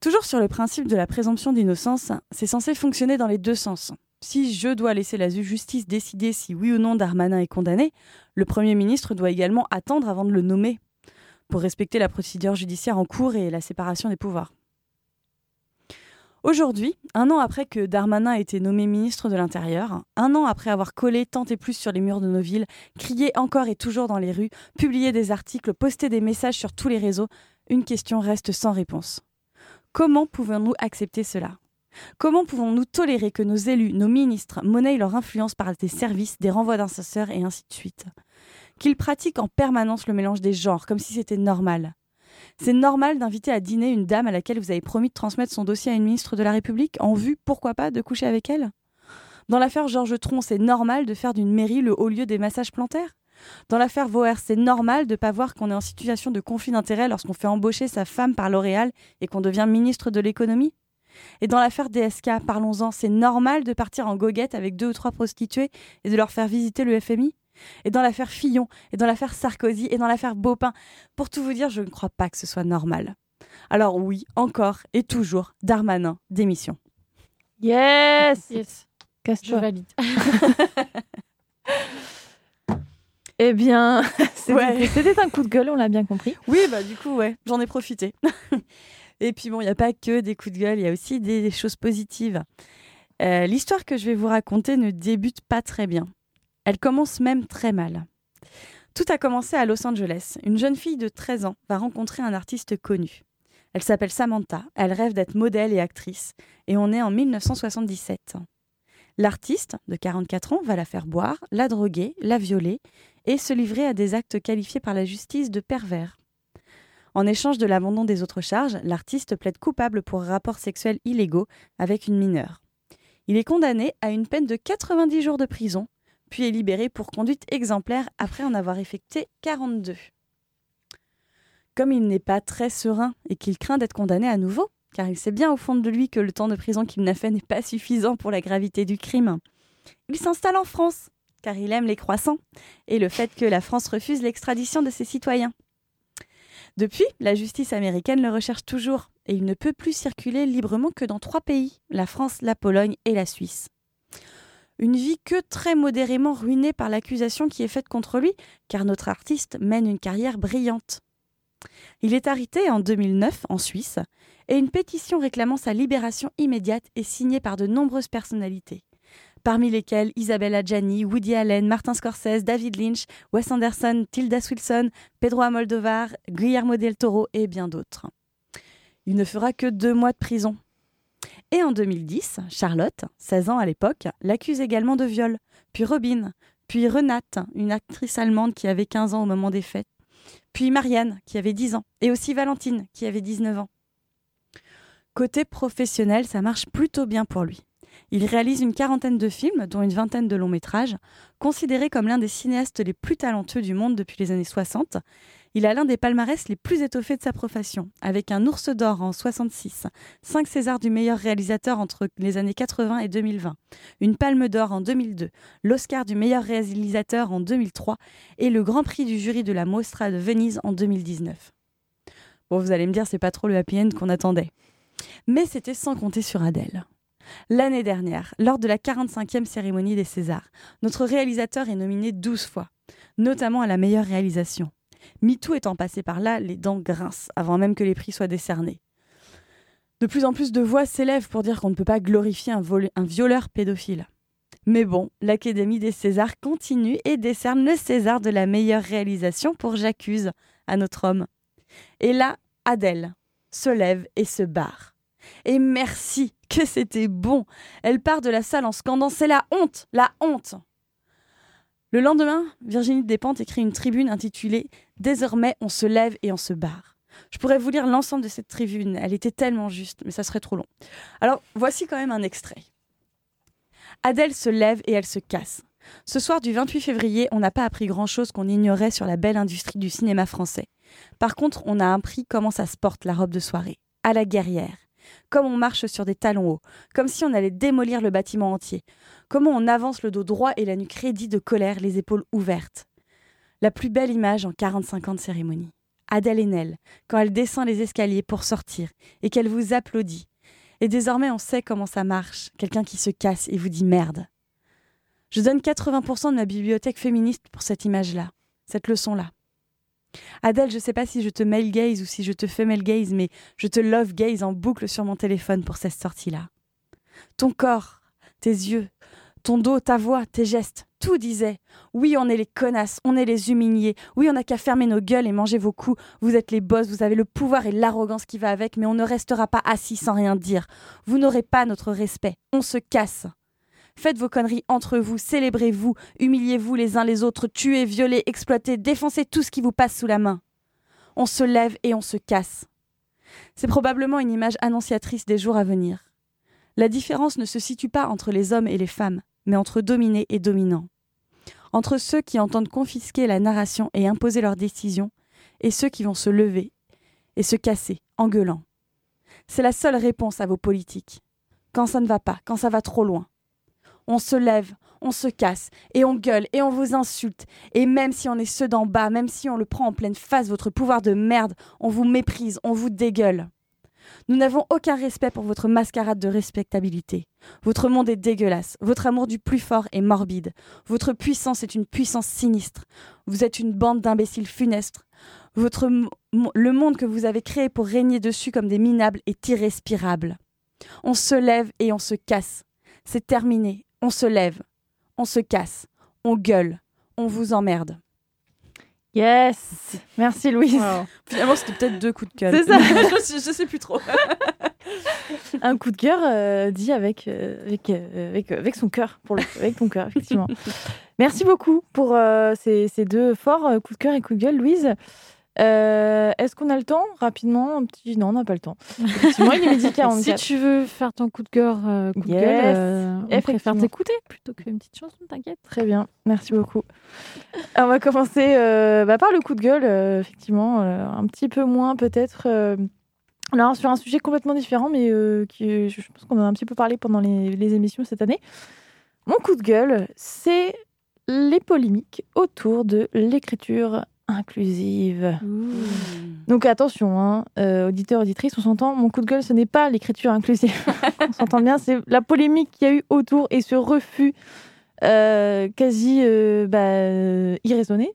Toujours sur le principe de la présomption d'innocence, c'est censé fonctionner dans les deux sens. Si je dois laisser la justice décider si oui ou non Darmanin est condamné, le Premier ministre doit également attendre avant de le nommer, pour respecter la procédure judiciaire en cours et la séparation des pouvoirs. Aujourd'hui, un an après que Darmanin ait été nommé ministre de l'Intérieur, un an après avoir collé tant et plus sur les murs de nos villes, crié encore et toujours dans les rues, publié des articles, posté des messages sur tous les réseaux, une question reste sans réponse. Comment pouvons-nous accepter cela? Comment pouvons-nous tolérer que nos élus, nos ministres, monnaient leur influence par des services, des renvois d'incenseurs et ainsi de suite? Qu'ils pratiquent en permanence le mélange des genres, comme si c'était normal c'est normal d'inviter à dîner une dame à laquelle vous avez promis de transmettre son dossier à une ministre de la République en vue, pourquoi pas, de coucher avec elle? Dans l'affaire Georges Tron, c'est normal de faire d'une mairie le haut lieu des massages plantaires? Dans l'affaire Vauer, c'est normal de ne pas voir qu'on est en situation de conflit d'intérêts lorsqu'on fait embaucher sa femme par L'Oréal et qu'on devient ministre de l'économie? Et dans l'affaire DSK, parlons-en, c'est normal de partir en goguette avec deux ou trois prostituées et de leur faire visiter le FMI et dans l'affaire Fillon, et dans l'affaire Sarkozy, et dans l'affaire Baupin. Pour tout vous dire, je ne crois pas que ce soit normal. Alors oui, encore et toujours, Darmanin, démission. Yes <laughs> Yes, je Casse-toi. valide. <laughs> Eh bien, <laughs> c'était Ouais. un coup de gueule, on l'a bien compris. Oui, bah du coup, ouais, j'en ai profité. et puis bon, il n'y a pas que des coups de gueule, il y a aussi des, des choses positives. Euh, L'histoire que je vais vous raconter ne débute pas très bien. Elle commence même très mal. Tout a commencé à Los Angeles. Une jeune fille de 13 ans va rencontrer un artiste connu. Elle s'appelle Samantha, elle rêve d'être modèle et actrice, et on est en 1977. L'artiste, de 44 ans, va la faire boire, la droguer, la violer, et se livrer à des actes qualifiés par la justice de pervers. En échange de l'abandon des autres charges, l'artiste plaide coupable pour rapports sexuels illégaux avec une mineure. Il est condamné à une peine de 90 jours de prison, puis est libéré pour conduite exemplaire après en avoir effectué 42. Comme il n'est pas très serein et qu'il craint d'être condamné à nouveau, car il sait bien au fond de lui que le temps de prison qu'il n'a fait n'est pas suffisant pour la gravité du crime, il s'installe en France, car il aime les croissants et le fait que la France refuse l'extradition de ses citoyens. Depuis, la justice américaine le recherche toujours et il ne peut plus circuler librement que dans trois pays, la France, la Pologne et la Suisse. Une vie que très modérément ruinée par l'accusation qui est faite contre lui, car notre artiste mène une carrière brillante. Il est arrêté en 2009 en Suisse et une pétition réclamant sa libération immédiate est signée par de nombreuses personnalités, parmi lesquelles Isabelle Adjani, Woody Allen, Martin Scorsese, David Lynch, Wes Anderson, Tilda Swinton, Pedro Almodóvar, Guillermo del Toro et bien d'autres. Il ne fera que deux mois de prison. Et en 2010, Charlotte, 16 ans à l'époque, l'accuse également de viol, puis Robin, puis Renate, une actrice allemande qui avait 15 ans au moment des fêtes, puis Marianne, qui avait 10 ans, et aussi Valentine, qui avait 19 ans. Côté professionnel, ça marche plutôt bien pour lui. Il réalise une quarantaine de films, dont une vingtaine de longs métrages, considéré comme l'un des cinéastes les plus talentueux du monde depuis les années 60. Il a l'un des palmarès les plus étoffés de sa profession, avec un ours d'or en 66, 5 Césars du meilleur réalisateur entre les années 80 et 2020, une palme d'or en 2002, l'Oscar du meilleur réalisateur en 2003 et le Grand Prix du jury de la Mostra de Venise en 2019. Bon, vous allez me dire, c'est pas trop le happy end qu'on attendait. Mais c'était sans compter sur Adèle. L'année dernière, lors de la 45e cérémonie des Césars, notre réalisateur est nominé 12 fois, notamment à la meilleure réalisation. MeToo étant passé par là, les dents grincent avant même que les prix soient décernés. De plus en plus de voix s'élèvent pour dire qu'on ne peut pas glorifier un, un violeur pédophile. Mais bon, l'Académie des Césars continue et décerne le César de la meilleure réalisation pour J'accuse à notre homme. Et là, Adèle se lève et se barre. Et merci, que c'était bon. Elle part de la salle en scandant C'est la honte, la honte. Le lendemain, Virginie Despentes écrit une tribune intitulée Désormais, on se lève et on se barre. Je pourrais vous lire l'ensemble de cette tribune, elle était tellement juste, mais ça serait trop long. Alors, voici quand même un extrait. Adèle se lève et elle se casse. Ce soir du 28 février, on n'a pas appris grand-chose qu'on ignorait sur la belle industrie du cinéma français. Par contre, on a appris comment ça se porte la robe de soirée, à la guerrière. Comme on marche sur des talons hauts, comme si on allait démolir le bâtiment entier. Comment on avance le dos droit et la nuque raidie de colère, les épaules ouvertes. La plus belle image en 45 ans de cérémonie. Adèle Haenel, quand elle descend les escaliers pour sortir et qu'elle vous applaudit. Et désormais, on sait comment ça marche. Quelqu'un qui se casse et vous dit merde. Je donne 80% de ma bibliothèque féministe pour cette image-là, cette leçon-là. Adèle, je sais pas si je te mail gaze ou si je te female gaze, mais je te love gaze en boucle sur mon téléphone pour cette sortie-là. Ton corps, tes yeux, ton dos, ta voix, tes gestes, tout disait Oui, on est les connasses, on est les humiliés, oui, on n'a qu'à fermer nos gueules et manger vos coups, vous êtes les boss, vous avez le pouvoir et l'arrogance qui va avec, mais on ne restera pas assis sans rien dire. Vous n'aurez pas notre respect, on se casse. Faites vos conneries entre vous, célébrez-vous, humiliez-vous les uns les autres, tuez, violez, exploitez, défoncez tout ce qui vous passe sous la main. On se lève et on se casse. C'est probablement une image annonciatrice des jours à venir. La différence ne se situe pas entre les hommes et les femmes, mais entre dominés et dominants. Entre ceux qui entendent confisquer la narration et imposer leurs décisions, et ceux qui vont se lever et se casser en gueulant. C'est la seule réponse à vos politiques. Quand ça ne va pas, quand ça va trop loin. On se lève, on se casse, et on gueule, et on vous insulte. Et même si on est ceux d'en bas, même si on le prend en pleine face, votre pouvoir de merde, on vous méprise, on vous dégueule. Nous n'avons aucun respect pour votre mascarade de respectabilité. Votre monde est dégueulasse, votre amour du plus fort est morbide, votre puissance est une puissance sinistre, vous êtes une bande d'imbéciles funestes, votre le monde que vous avez créé pour régner dessus comme des minables est irrespirable. On se lève et on se casse. C'est terminé, on se lève, on se casse, on gueule, on vous emmerde. Yes Merci Louise. Wow. Finalement, c'était peut-être deux coups de cœur. C'est ça. <laughs> je, je sais plus trop. <laughs> Un coup de cœur euh, dit avec, euh, avec, euh, avec, avec, son cœur, pour le, avec ton cœur, effectivement. <laughs> Merci beaucoup pour ces, ces, deux forts coups de cœur et coups de gueule, Louise. Est-ce qu'on a le temps rapidement un petit... Non, on n'a pas le temps. Effectivement, il est midi <laughs> 44. si tu veux faire ton coup de cœur, coup yes. de gueule, on préfère t'écouter plutôt qu'une petite chanson, t'inquiète. Très bien, merci beaucoup. on va commencer euh, bah, par le coup de gueule, euh, effectivement, euh, un petit peu moins peut-être. alors sur un sujet complètement différent, mais qui, je pense qu'on en a un petit peu parlé pendant les, les émissions cette année. Mon coup de gueule, c'est les polémiques autour de l'écriture inclusive. Donc attention, hein, euh, auditeurs, auditrices, on s'entend, mon coup de gueule, ce n'est pas l'écriture inclusive. <laughs> on s'entend bien, c'est la polémique qu'il y a eu autour et ce refus euh, quasi euh, bah, irraisonné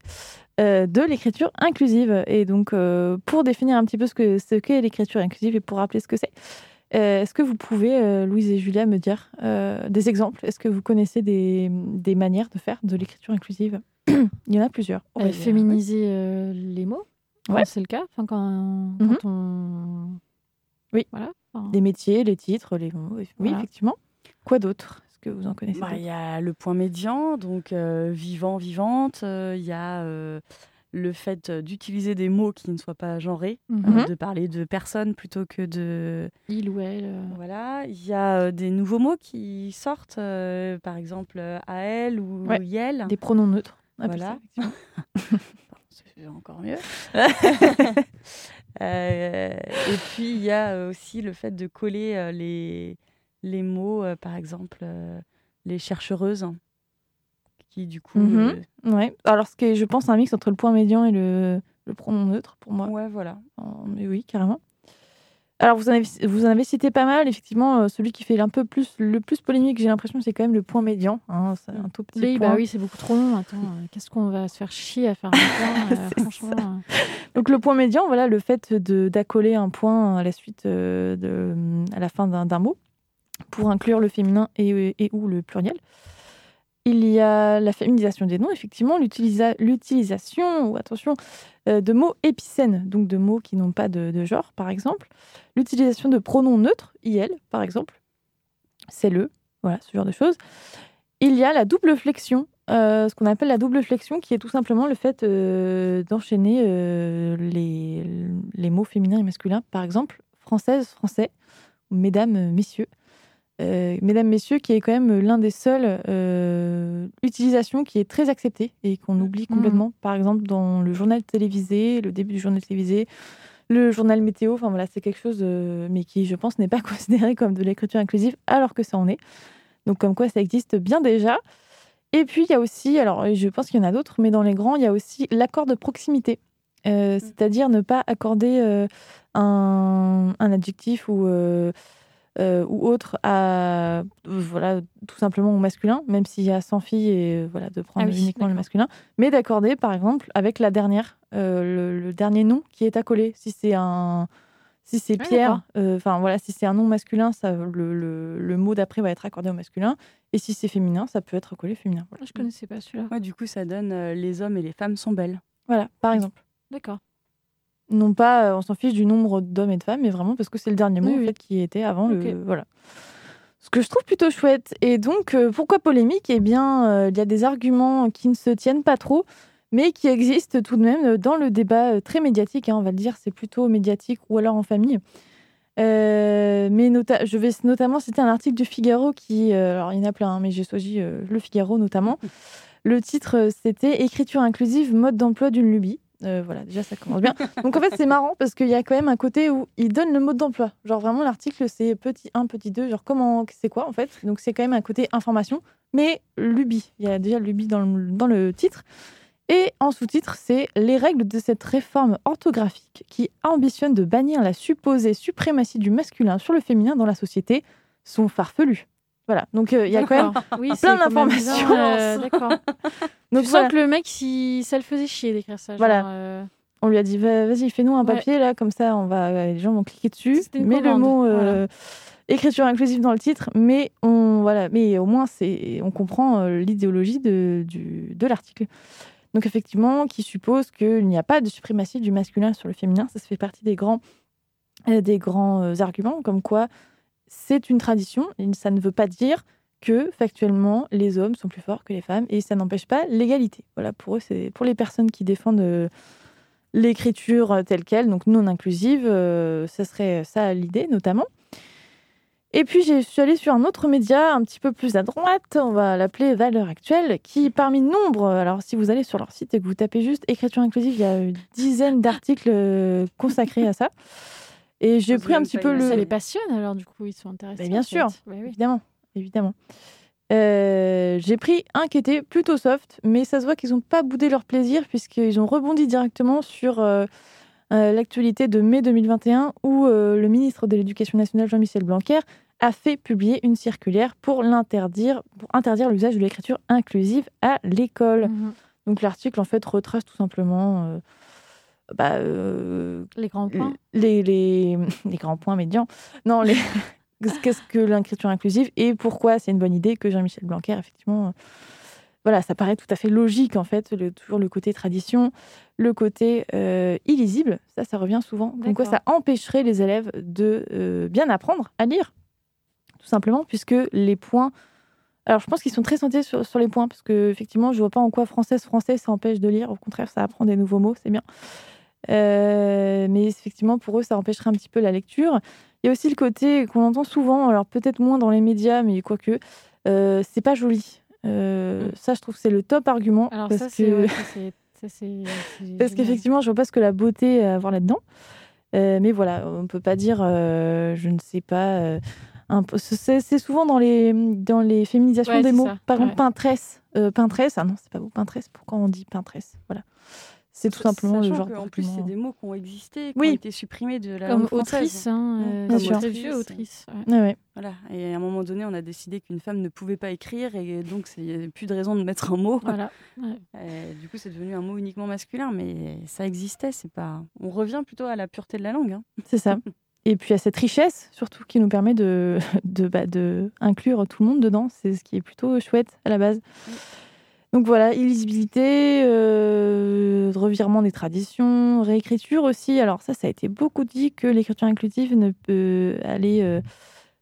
de l'écriture inclusive. Et donc, pour définir un petit peu ce qu'est ce l'écriture inclusive et pour rappeler ce que c'est, Est-ce que vous pouvez, Louise et Julia, me dire des exemples? Est-ce que vous connaissez des, des manières de faire de l'écriture inclusive? <coughs> il y en a plusieurs. Euh, féminiser euh, les mots, ouais. c'est le cas. Enfin, quand, quand mm -hmm. on... Oui. Voilà. Enfin... Des métiers, les titres, les mots. Oui, voilà. effectivement. Quoi d'autre? Est-ce que vous en connaissez bah, Il y a le point médian, donc euh, vivant, vivante. Il euh, y a le fait d'utiliser des mots qui ne soient pas genrés, mm -hmm. de parler de personnes plutôt que de il ou elle. Voilà, il y a des nouveaux mots qui sortent, euh, par exemple à elle ou ouais. yel. Des pronoms neutres. Voilà. C'est <laughs> encore mieux. <laughs> euh, et puis il y a aussi le fait de coller euh, les, les mots, euh, par exemple les chercheuses qui du coup. Mm -hmm. euh... Ouais. Alors ce qui est, je pense, un mix entre le point médian et le, le pronom neutre pour moi. Ouais, voilà. Mais oui, carrément. Alors vous en avez, vous en avez cité pas mal. Effectivement, euh, celui qui fait un peu plus le plus polémique, j'ai l'impression, c'est quand même le point médian. Hein, c'est un tout petit oui, point. Bah oui, c'est beaucoup trop long. Attends, euh, qu'est-ce qu'on va se faire chier à faire <laughs> un point euh, Franchement. Donc le point médian, voilà, le fait de d'accoler un point à la suite de, à la fin d'un mot pour inclure le féminin et, et ou le pluriel. Il y a la féminisation des noms, effectivement, l'utilisation, attention, euh, de mots épicènes, donc de mots qui n'ont pas de, genre, par exemple. L'utilisation de pronoms neutres, il, par exemple. C'est le, voilà, ce genre de choses. Il y a la double flexion, euh, ce qu'on appelle la double flexion, qui est tout simplement le fait euh, d'enchaîner les, les mots féminins et masculins, par exemple, française, français, mesdames, messieurs. Euh, mesdames, messieurs, qui est quand même l'un des seuls euh, utilisations qui est très acceptée et qu'on oublie complètement. Par exemple, dans le journal télévisé, le début du journal télévisé, le journal météo, enfin voilà, c'est quelque chose, euh, mais qui, je pense, n'est pas <laughs> considéré comme de l'écriture inclusive, alors que ça en est. Donc, comme quoi, ça existe bien déjà. Et puis, il y a aussi, alors je pense qu'il y en a d'autres, mais dans les grands, il y a aussi l'accord de proximité. Euh, C'est-à-dire ne pas accorder euh, un, un adjectif ou, euh, euh, ou autre à, voilà, tout simplement au masculin, même s'il y a 100 filles, et euh, voilà, de prendre Ah oui, uniquement le masculin, mais d'accorder, par exemple, avec la dernière, euh, le, le dernier nom qui est accolé. Si c'est un. Si c'est Ah, Pierre, euh, enfin voilà, si c'est un nom masculin, ça, le, le- le mot d'après va être accordé au masculin. Et si c'est féminin, ça peut être collé féminin. Voilà, Ah, Je connaissais pas celui-là. Ouais, du coup, ça donne euh, les hommes et les femmes sont belles. Voilà, par exemple. D'accord. Non pas, euh, on s'en fiche du nombre d'hommes et de femmes, mais vraiment parce que c'est le dernier mot Oui, en fait, qui était avant le. Voilà. Ce que je trouve plutôt chouette. Et donc, euh, pourquoi polémique? Eh bien, euh, il y a des arguments qui ne se tiennent pas trop, mais qui existent tout de même dans le débat très médiatique. hein, on va le dire, c'est plutôt médiatique ou alors en famille. Euh, mais je vais notamment citer un article du Figaro qui, euh, alors il y en a plein, hein, mais j'ai choisi euh, le Figaro notamment. <laughs> Le titre, c'était Écriture inclusive, mode d'emploi d'une lubie. Euh, voilà, déjà ça commence bien. Donc en fait, c'est marrant parce qu'il y a quand même un côté où il donne le mode d'emploi. Genre vraiment, l'article, c'est petit 1, petit 2, genre comment, c'est quoi en fait. Donc c'est quand même un côté information, mais lubie. Il y a déjà lubie dans le, dans le titre. Et en sous-titre, c'est les règles de cette réforme orthographique qui ambitionne de bannir la supposée suprématie du masculin sur le féminin dans la société sont farfelues. Voilà, donc euh, il y a quand même. Oui, plein d'informations. euh, D'accord. <laughs> Donc tu voilà. sens que le mec, si... ça le faisait chier d'écrire ça. Voilà. euh, On lui a dit Va- vas-y, fais-nous un Ouais. papier là, comme ça, on va, les gens vont cliquer dessus. Mets le commande, mot euh, écriture inclusive dans le titre, mais on voilà, mais au moins c'est, on comprend l'idéologie de, du, de l'article. Donc effectivement, qui suppose qu'il n'y a pas de suprématie du masculin sur le féminin, ça, ça fait partie des grands, des grands arguments, comme quoi c'est une tradition, ça ne veut pas dire que factuellement les hommes sont plus forts que les femmes et ça n'empêche pas l'égalité. Voilà, pour eux, c'est pour les personnes qui défendent euh, l'écriture euh, telle qu'elle, donc non inclusive, euh, ça serait ça l'idée notamment. Et puis je suis allée sur un autre média un petit peu plus à droite, on va l'appeler Valeurs Actuelles, qui parmi nombre, alors si vous allez sur leur site et que vous tapez juste écriture inclusive, il y a une dizaine d'articles euh, consacrés à ça. Et j'ai pris un petit peu le... Ça les passionne alors, du coup, ils sont intéressés. Bien sûr. Ouais, oui. Évidemment, évidemment. Euh, j'ai pris un qui était plutôt soft, mais ça se voit qu'ils n'ont pas boudé leur plaisir puisqu'ils ont rebondi directement sur euh, euh, l'actualité de mai 2021 où le ministre de l'Éducation nationale Jean-Michel Blanquer a fait publier une circulaire pour l'interdire, pour interdire l'usage de l'écriture inclusive à l'école. Mhm. Donc l'article en fait retrace tout simplement bah, euh, Les grands points. les, les, <laughs> les grands points médians. Non, les... <laughs> qu'est-ce que l'écriture inclusive et pourquoi c'est une bonne idée que Jean-Michel Blanquer, effectivement. euh, Voilà, ça paraît tout à fait logique, en fait, le, toujours le côté tradition, le côté euh, illisible, ça, ça revient souvent. Comme quoi, ça empêcherait les élèves de euh, bien apprendre à lire, tout simplement, puisque les points. Alors, je pense qu'ils sont très centrés sur, sur les points, parce que, effectivement, je vois pas en quoi française, français, ça empêche de lire. Au contraire, ça apprend des nouveaux mots, c'est bien. Euh, mais effectivement, pour eux, ça empêcherait un petit peu la lecture. Il y a aussi le côté qu'on entend souvent, alors peut-être moins dans les médias, mais quoique, euh, c'est pas joli. Euh, Ça, je trouve que c'est le top argument. Alors parce ça, que... ouais, ça, <laughs> ça, Parce qu'effectivement, je vois pas ce que la beauté a à voir là-dedans. Euh, mais voilà, on peut pas dire, je ne sais pas. c'est souvent dans les, dans les féminisations Ouais, des mots. ça, Par exemple, ouais. peintresse. euh, peintresse, ah non, c'est pas beau, peintresse. Pourquoi on dit peintresse Voilà. C'est tout simplement le genre En plus, c'est des mots qui ont existé, qui Oui. ont été supprimés de la Comme langue française. autrice, hein, euh, sûr. très vieux, Autrice. ouais. Ouais, ouais. Voilà. Et à un moment donné, on a décidé qu'une femme ne pouvait pas écrire et donc il n'y avait plus de raison de mettre un mot. Voilà. <laughs> ouais. Euh, du coup, c'est devenu un mot uniquement masculin, mais ça existait. C'est pas. On revient plutôt à la pureté de la langue. hein. C'est ça. <laughs> Et puis à cette richesse, surtout, qui nous permet de, <laughs> de, bah, de inclure tout le monde dedans. C'est ce qui est plutôt chouette à la base. Donc voilà, illisibilité, euh, revirement des traditions, réécriture aussi. Alors ça, ça a été beaucoup dit que l'écriture inclusive ne peut aller euh,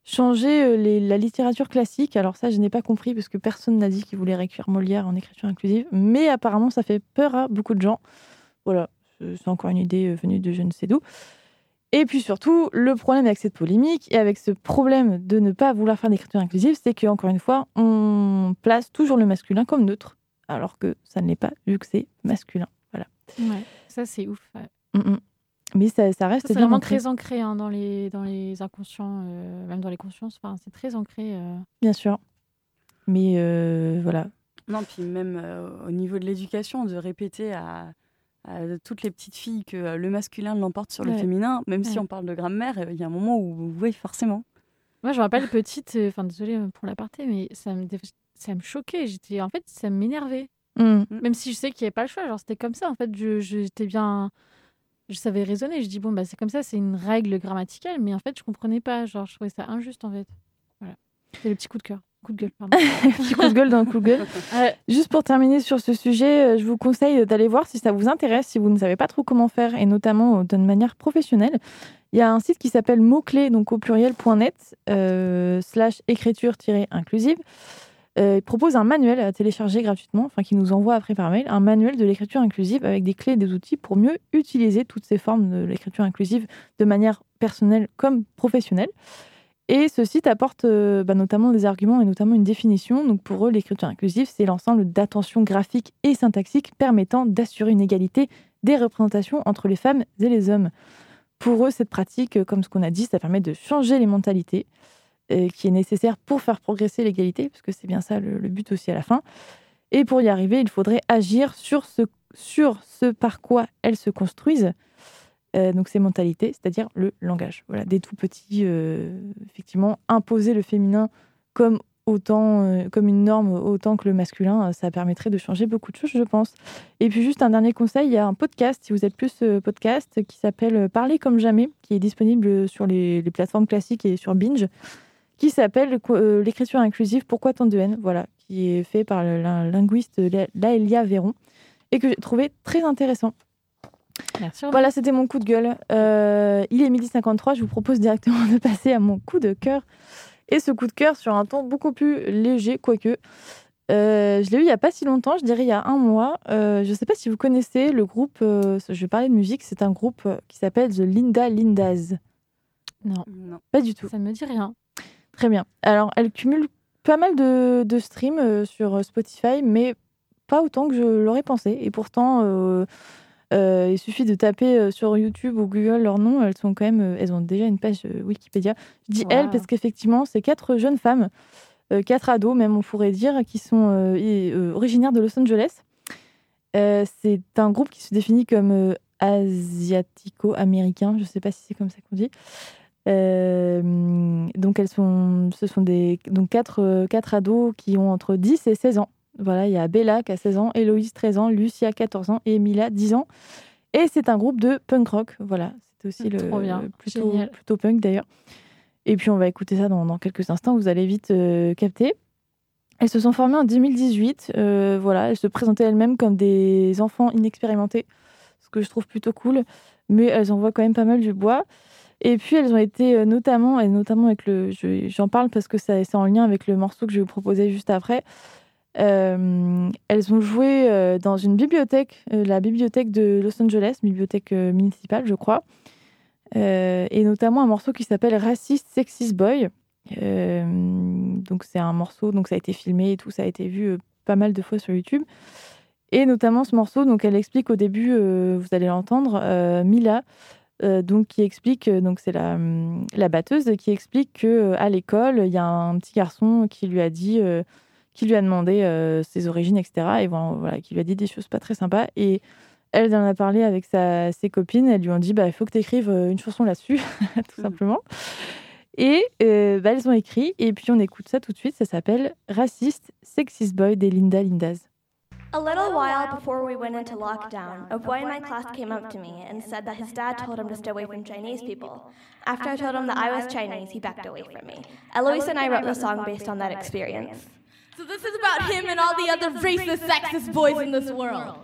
changer euh, la littérature classique. Alors ça, je n'ai pas compris parce que personne n'a dit qu'il voulait réécrire Molière en écriture inclusive. Mais apparemment, ça fait peur à beaucoup de gens. Voilà, c'est encore une idée venue de je ne sais d'où. Et puis surtout, le problème avec cette polémique et avec ce problème de ne pas vouloir faire d'écriture inclusive, c'est qu'encore une fois, on place toujours le masculin comme neutre, alors que ça ne l'est pas, vu que c'est masculin. Voilà. Ouais, ça c'est ouf. ouais. Mm, mm. Mais ça, ça reste C'est vraiment ancré. très ancré hein, dans, les, dans les inconscients, euh, même dans les consciences. Enfin, c'est très ancré. euh. Bien sûr. Mais euh, voilà. Non, puis même euh, au niveau de l'éducation, de répéter à, toutes les petites filles que euh, le masculin l'emporte sur le féminin, même si on parle de grammaire, euh, il y a un moment où, oui, forcément. Moi, je me rappelle petite, euh, enfin, désolée pour l'aparté, mais ça me, ça me choquait. J'étais, en fait, ça m'énervait. Mm. Même si je sais qu'il n'y avait pas le choix, genre c'était comme ça. En fait, je, je- j'étais bien, je savais raisonner. Je dis bon bah c'est comme ça, c'est une règle grammaticale, mais en fait je comprenais pas. Genre je trouvais ça injuste en fait. Voilà. C'est le petit coup de cœur, coup de gueule. Pardon. <laughs> Petit coup de gueule dans le coup de gueule. <laughs> Juste pour terminer sur ce sujet, euh, je vous conseille d'aller voir si ça vous intéresse, si vous ne savez pas trop comment faire, et notamment euh, d'une manière professionnelle. Il y a un site qui s'appelle mots-clés, donc au pluriel.net, euh, slash écriture-inclusive. Euh, il propose un manuel à télécharger gratuitement, enfin qui nous envoie après par mail, un manuel de l'écriture inclusive avec des clés et des outils pour mieux utiliser toutes ces formes de l'écriture inclusive de manière personnelle comme professionnelle. Et ce site apporte euh, bah, notamment des arguments et notamment une définition. Donc pour eux, l'écriture inclusive, c'est l'ensemble d'attentions graphiques et syntaxiques permettant d'assurer une égalité des représentations entre les femmes et les hommes. Pour eux, cette pratique, euh, comme ce qu'on a dit, ça permet de changer les mentalités, euh, qui est nécessaire pour faire progresser l'égalité, parce que c'est bien ça le, but aussi à la fin. Et pour y arriver, il faudrait agir sur ce, sur ce par quoi elles se construisent, euh, donc ces mentalités, c'est-à-dire le langage. Voilà, des tout petits, euh, effectivement, imposer le féminin comme autant, euh, comme une norme autant que le masculin, euh, ça permettrait de changer beaucoup de choses, je pense. Et puis juste un dernier conseil, il y a un podcast, si vous êtes plus podcast, qui s'appelle Parler comme jamais, qui est disponible sur les, les plateformes classiques et sur Binge, qui s'appelle L'écriture inclusive, pourquoi tant de haine Voilà, qui est fait par lin- linguiste La- Laëlia Véron, et que j'ai trouvé très intéressant. Merci. Voilà, c'était mon coup de gueule. Euh, il est midi 53, je vous propose directement de passer à mon coup de cœur. Et ce coup de cœur sur un ton beaucoup plus léger, quoique. Euh, je l'ai eu il n'y a pas si longtemps, je dirais il y a un mois. Euh, je ne sais pas si vous connaissez le groupe, euh, je vais parler de musique, c'est un groupe qui s'appelle The Linda Lindas. Non, Non. Pas du tout. ça ne me dit rien. Très bien. Alors, elle cumule pas mal de, de streams euh, sur Spotify, mais pas autant que je l'aurais pensé. Et pourtant, euh, il suffit de taper euh, sur YouTube ou Google leur nom. Elles sont quand même, euh, elles ont déjà une page Wikipédia. Je dis Wow. elles parce qu'effectivement, c'est quatre jeunes femmes, quatre ados même, on pourrait dire, qui sont et, originaires de Los Angeles. C'est un groupe qui se définit comme asiatico-américain. Je ne sais pas si c'est comme ça qu'on dit. Euh, donc elles sont, ce sont des donc quatre, quatre ados qui ont entre 10 et 16 ans. Voilà, il y a Bella qui a 16 ans, Héloïse 13 ans, Lucia 14 ans et Mila 10 ans. Et c'est un groupe de punk rock. Voilà, c'était aussi le Trop bien, plutôt, génial. plutôt punk d'ailleurs. Et puis on va écouter ça dans, dans quelques instants. Vous allez vite euh, capter. Elles se sont formées en 2018. euh, voilà, elles se présentaient elles-mêmes comme des enfants inexpérimentés, ce que je trouve plutôt cool. Mais elles envoient quand même pas mal du bois. Et puis elles ont été euh, notamment, et notamment avec le, je- j'en parle parce que c'est en lien avec le morceau que je vais vous proposer juste après. Euh, elles ont joué euh, dans une bibliothèque, euh, la bibliothèque de Los Angeles, bibliothèque municipale, je crois. Et notamment un morceau qui s'appelle Racist Sexist Boy. Donc c'est un morceau, donc ça a été filmé et tout, ça a été vu pas mal de fois sur YouTube. Et notamment ce morceau, donc elle explique au début, vous allez l'entendre, Mila, donc qui explique, donc c'est la, la batteuse qui explique que à l'école il y a un petit garçon qui lui a dit, qui lui a demandé euh, ses origines, etc. Et voilà, voilà, qui lui a dit des choses pas très sympas. Et elle en a parlé avec sa, ses copines. Elles lui ont dit, bah il faut que tu écrives une chanson là-dessus, <laughs> tout simplement. Et euh, bah, elles ont écrit. Et puis on écoute ça tout de suite. Ça s'appelle Racist Sexist Boy des Linda Lindas. A little while before we went into lockdown, a boy in my class came up to me and said that his dad told him to stay away from Chinese people. After I told him that I was Chinese, he backed away from me. Eloise and I wrote the song based on that experience. So this is about him and all the other racist, sexist boys in this world.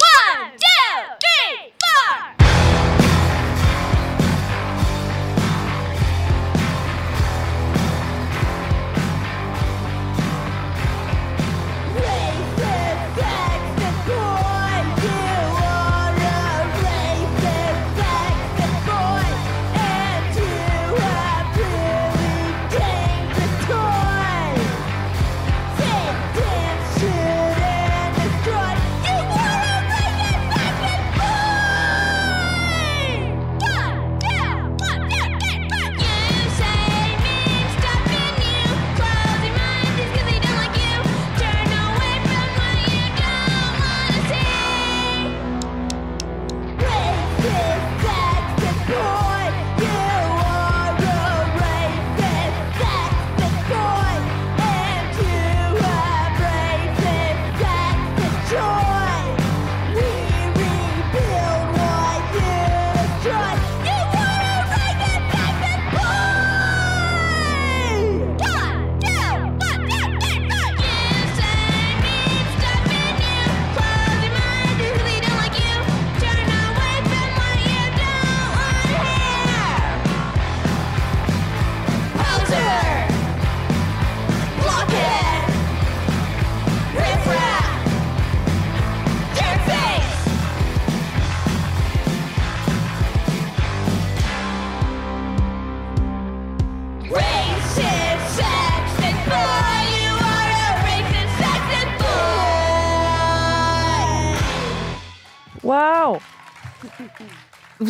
One, two, three, four!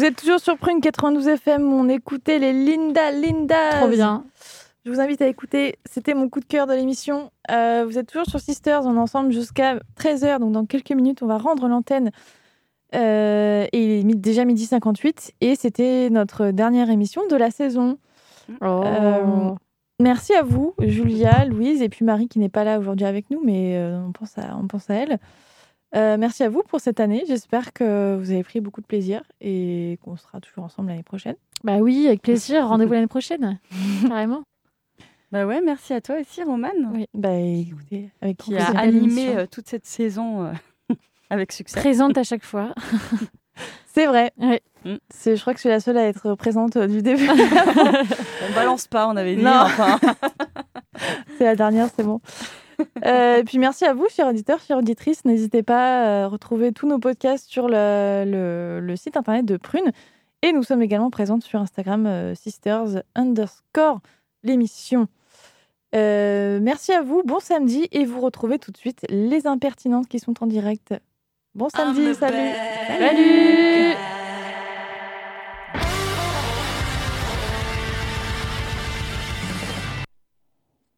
Vous êtes toujours sur Prune 92 FM, on écoutait les Linda Linda. Trop bien. Je vous invite à écouter, c'était mon coup de cœur de l'émission. Euh, vous êtes toujours sur Sisters, on est ensemble jusqu'à 13h, donc dans quelques minutes, on va rendre l'antenne. Euh, et il est déjà midi 58, et c'était notre dernière émission de la saison. Oh. Euh, merci à vous, Julia, Louise, et puis Marie qui n'est pas là aujourd'hui avec nous, mais on, pense à, on pense à elle. Euh, merci à vous pour cette année. J'espère que vous avez pris beaucoup de plaisir et qu'on sera toujours ensemble l'année prochaine. Bah oui, avec plaisir. <laughs> Rendez-vous l'année prochaine. <laughs> Carrément. Bah ouais, merci à toi aussi, Romane, Oui, bah écoutez, avec qui a animé euh, toute cette saison euh, <laughs> avec succès. Présente à chaque fois. C'est vrai. Ouais. Mm. C'est, je crois que je suis la seule à être présente euh, du début. On balance pas, on avait dit. Non. Enfin. c'est la dernière, c'est bon. Euh, puis merci à vous, chers auditeurs, chères auditrices. N'hésitez pas à retrouver tous nos podcasts sur le, le- le site internet de Prune. Et nous sommes également présentes sur Instagram, euh, sisters underscore l'émission. Euh, merci à vous, bon samedi. Et vous retrouvez tout de suite les impertinentes qui sont en direct. Bon samedi, salut. Salut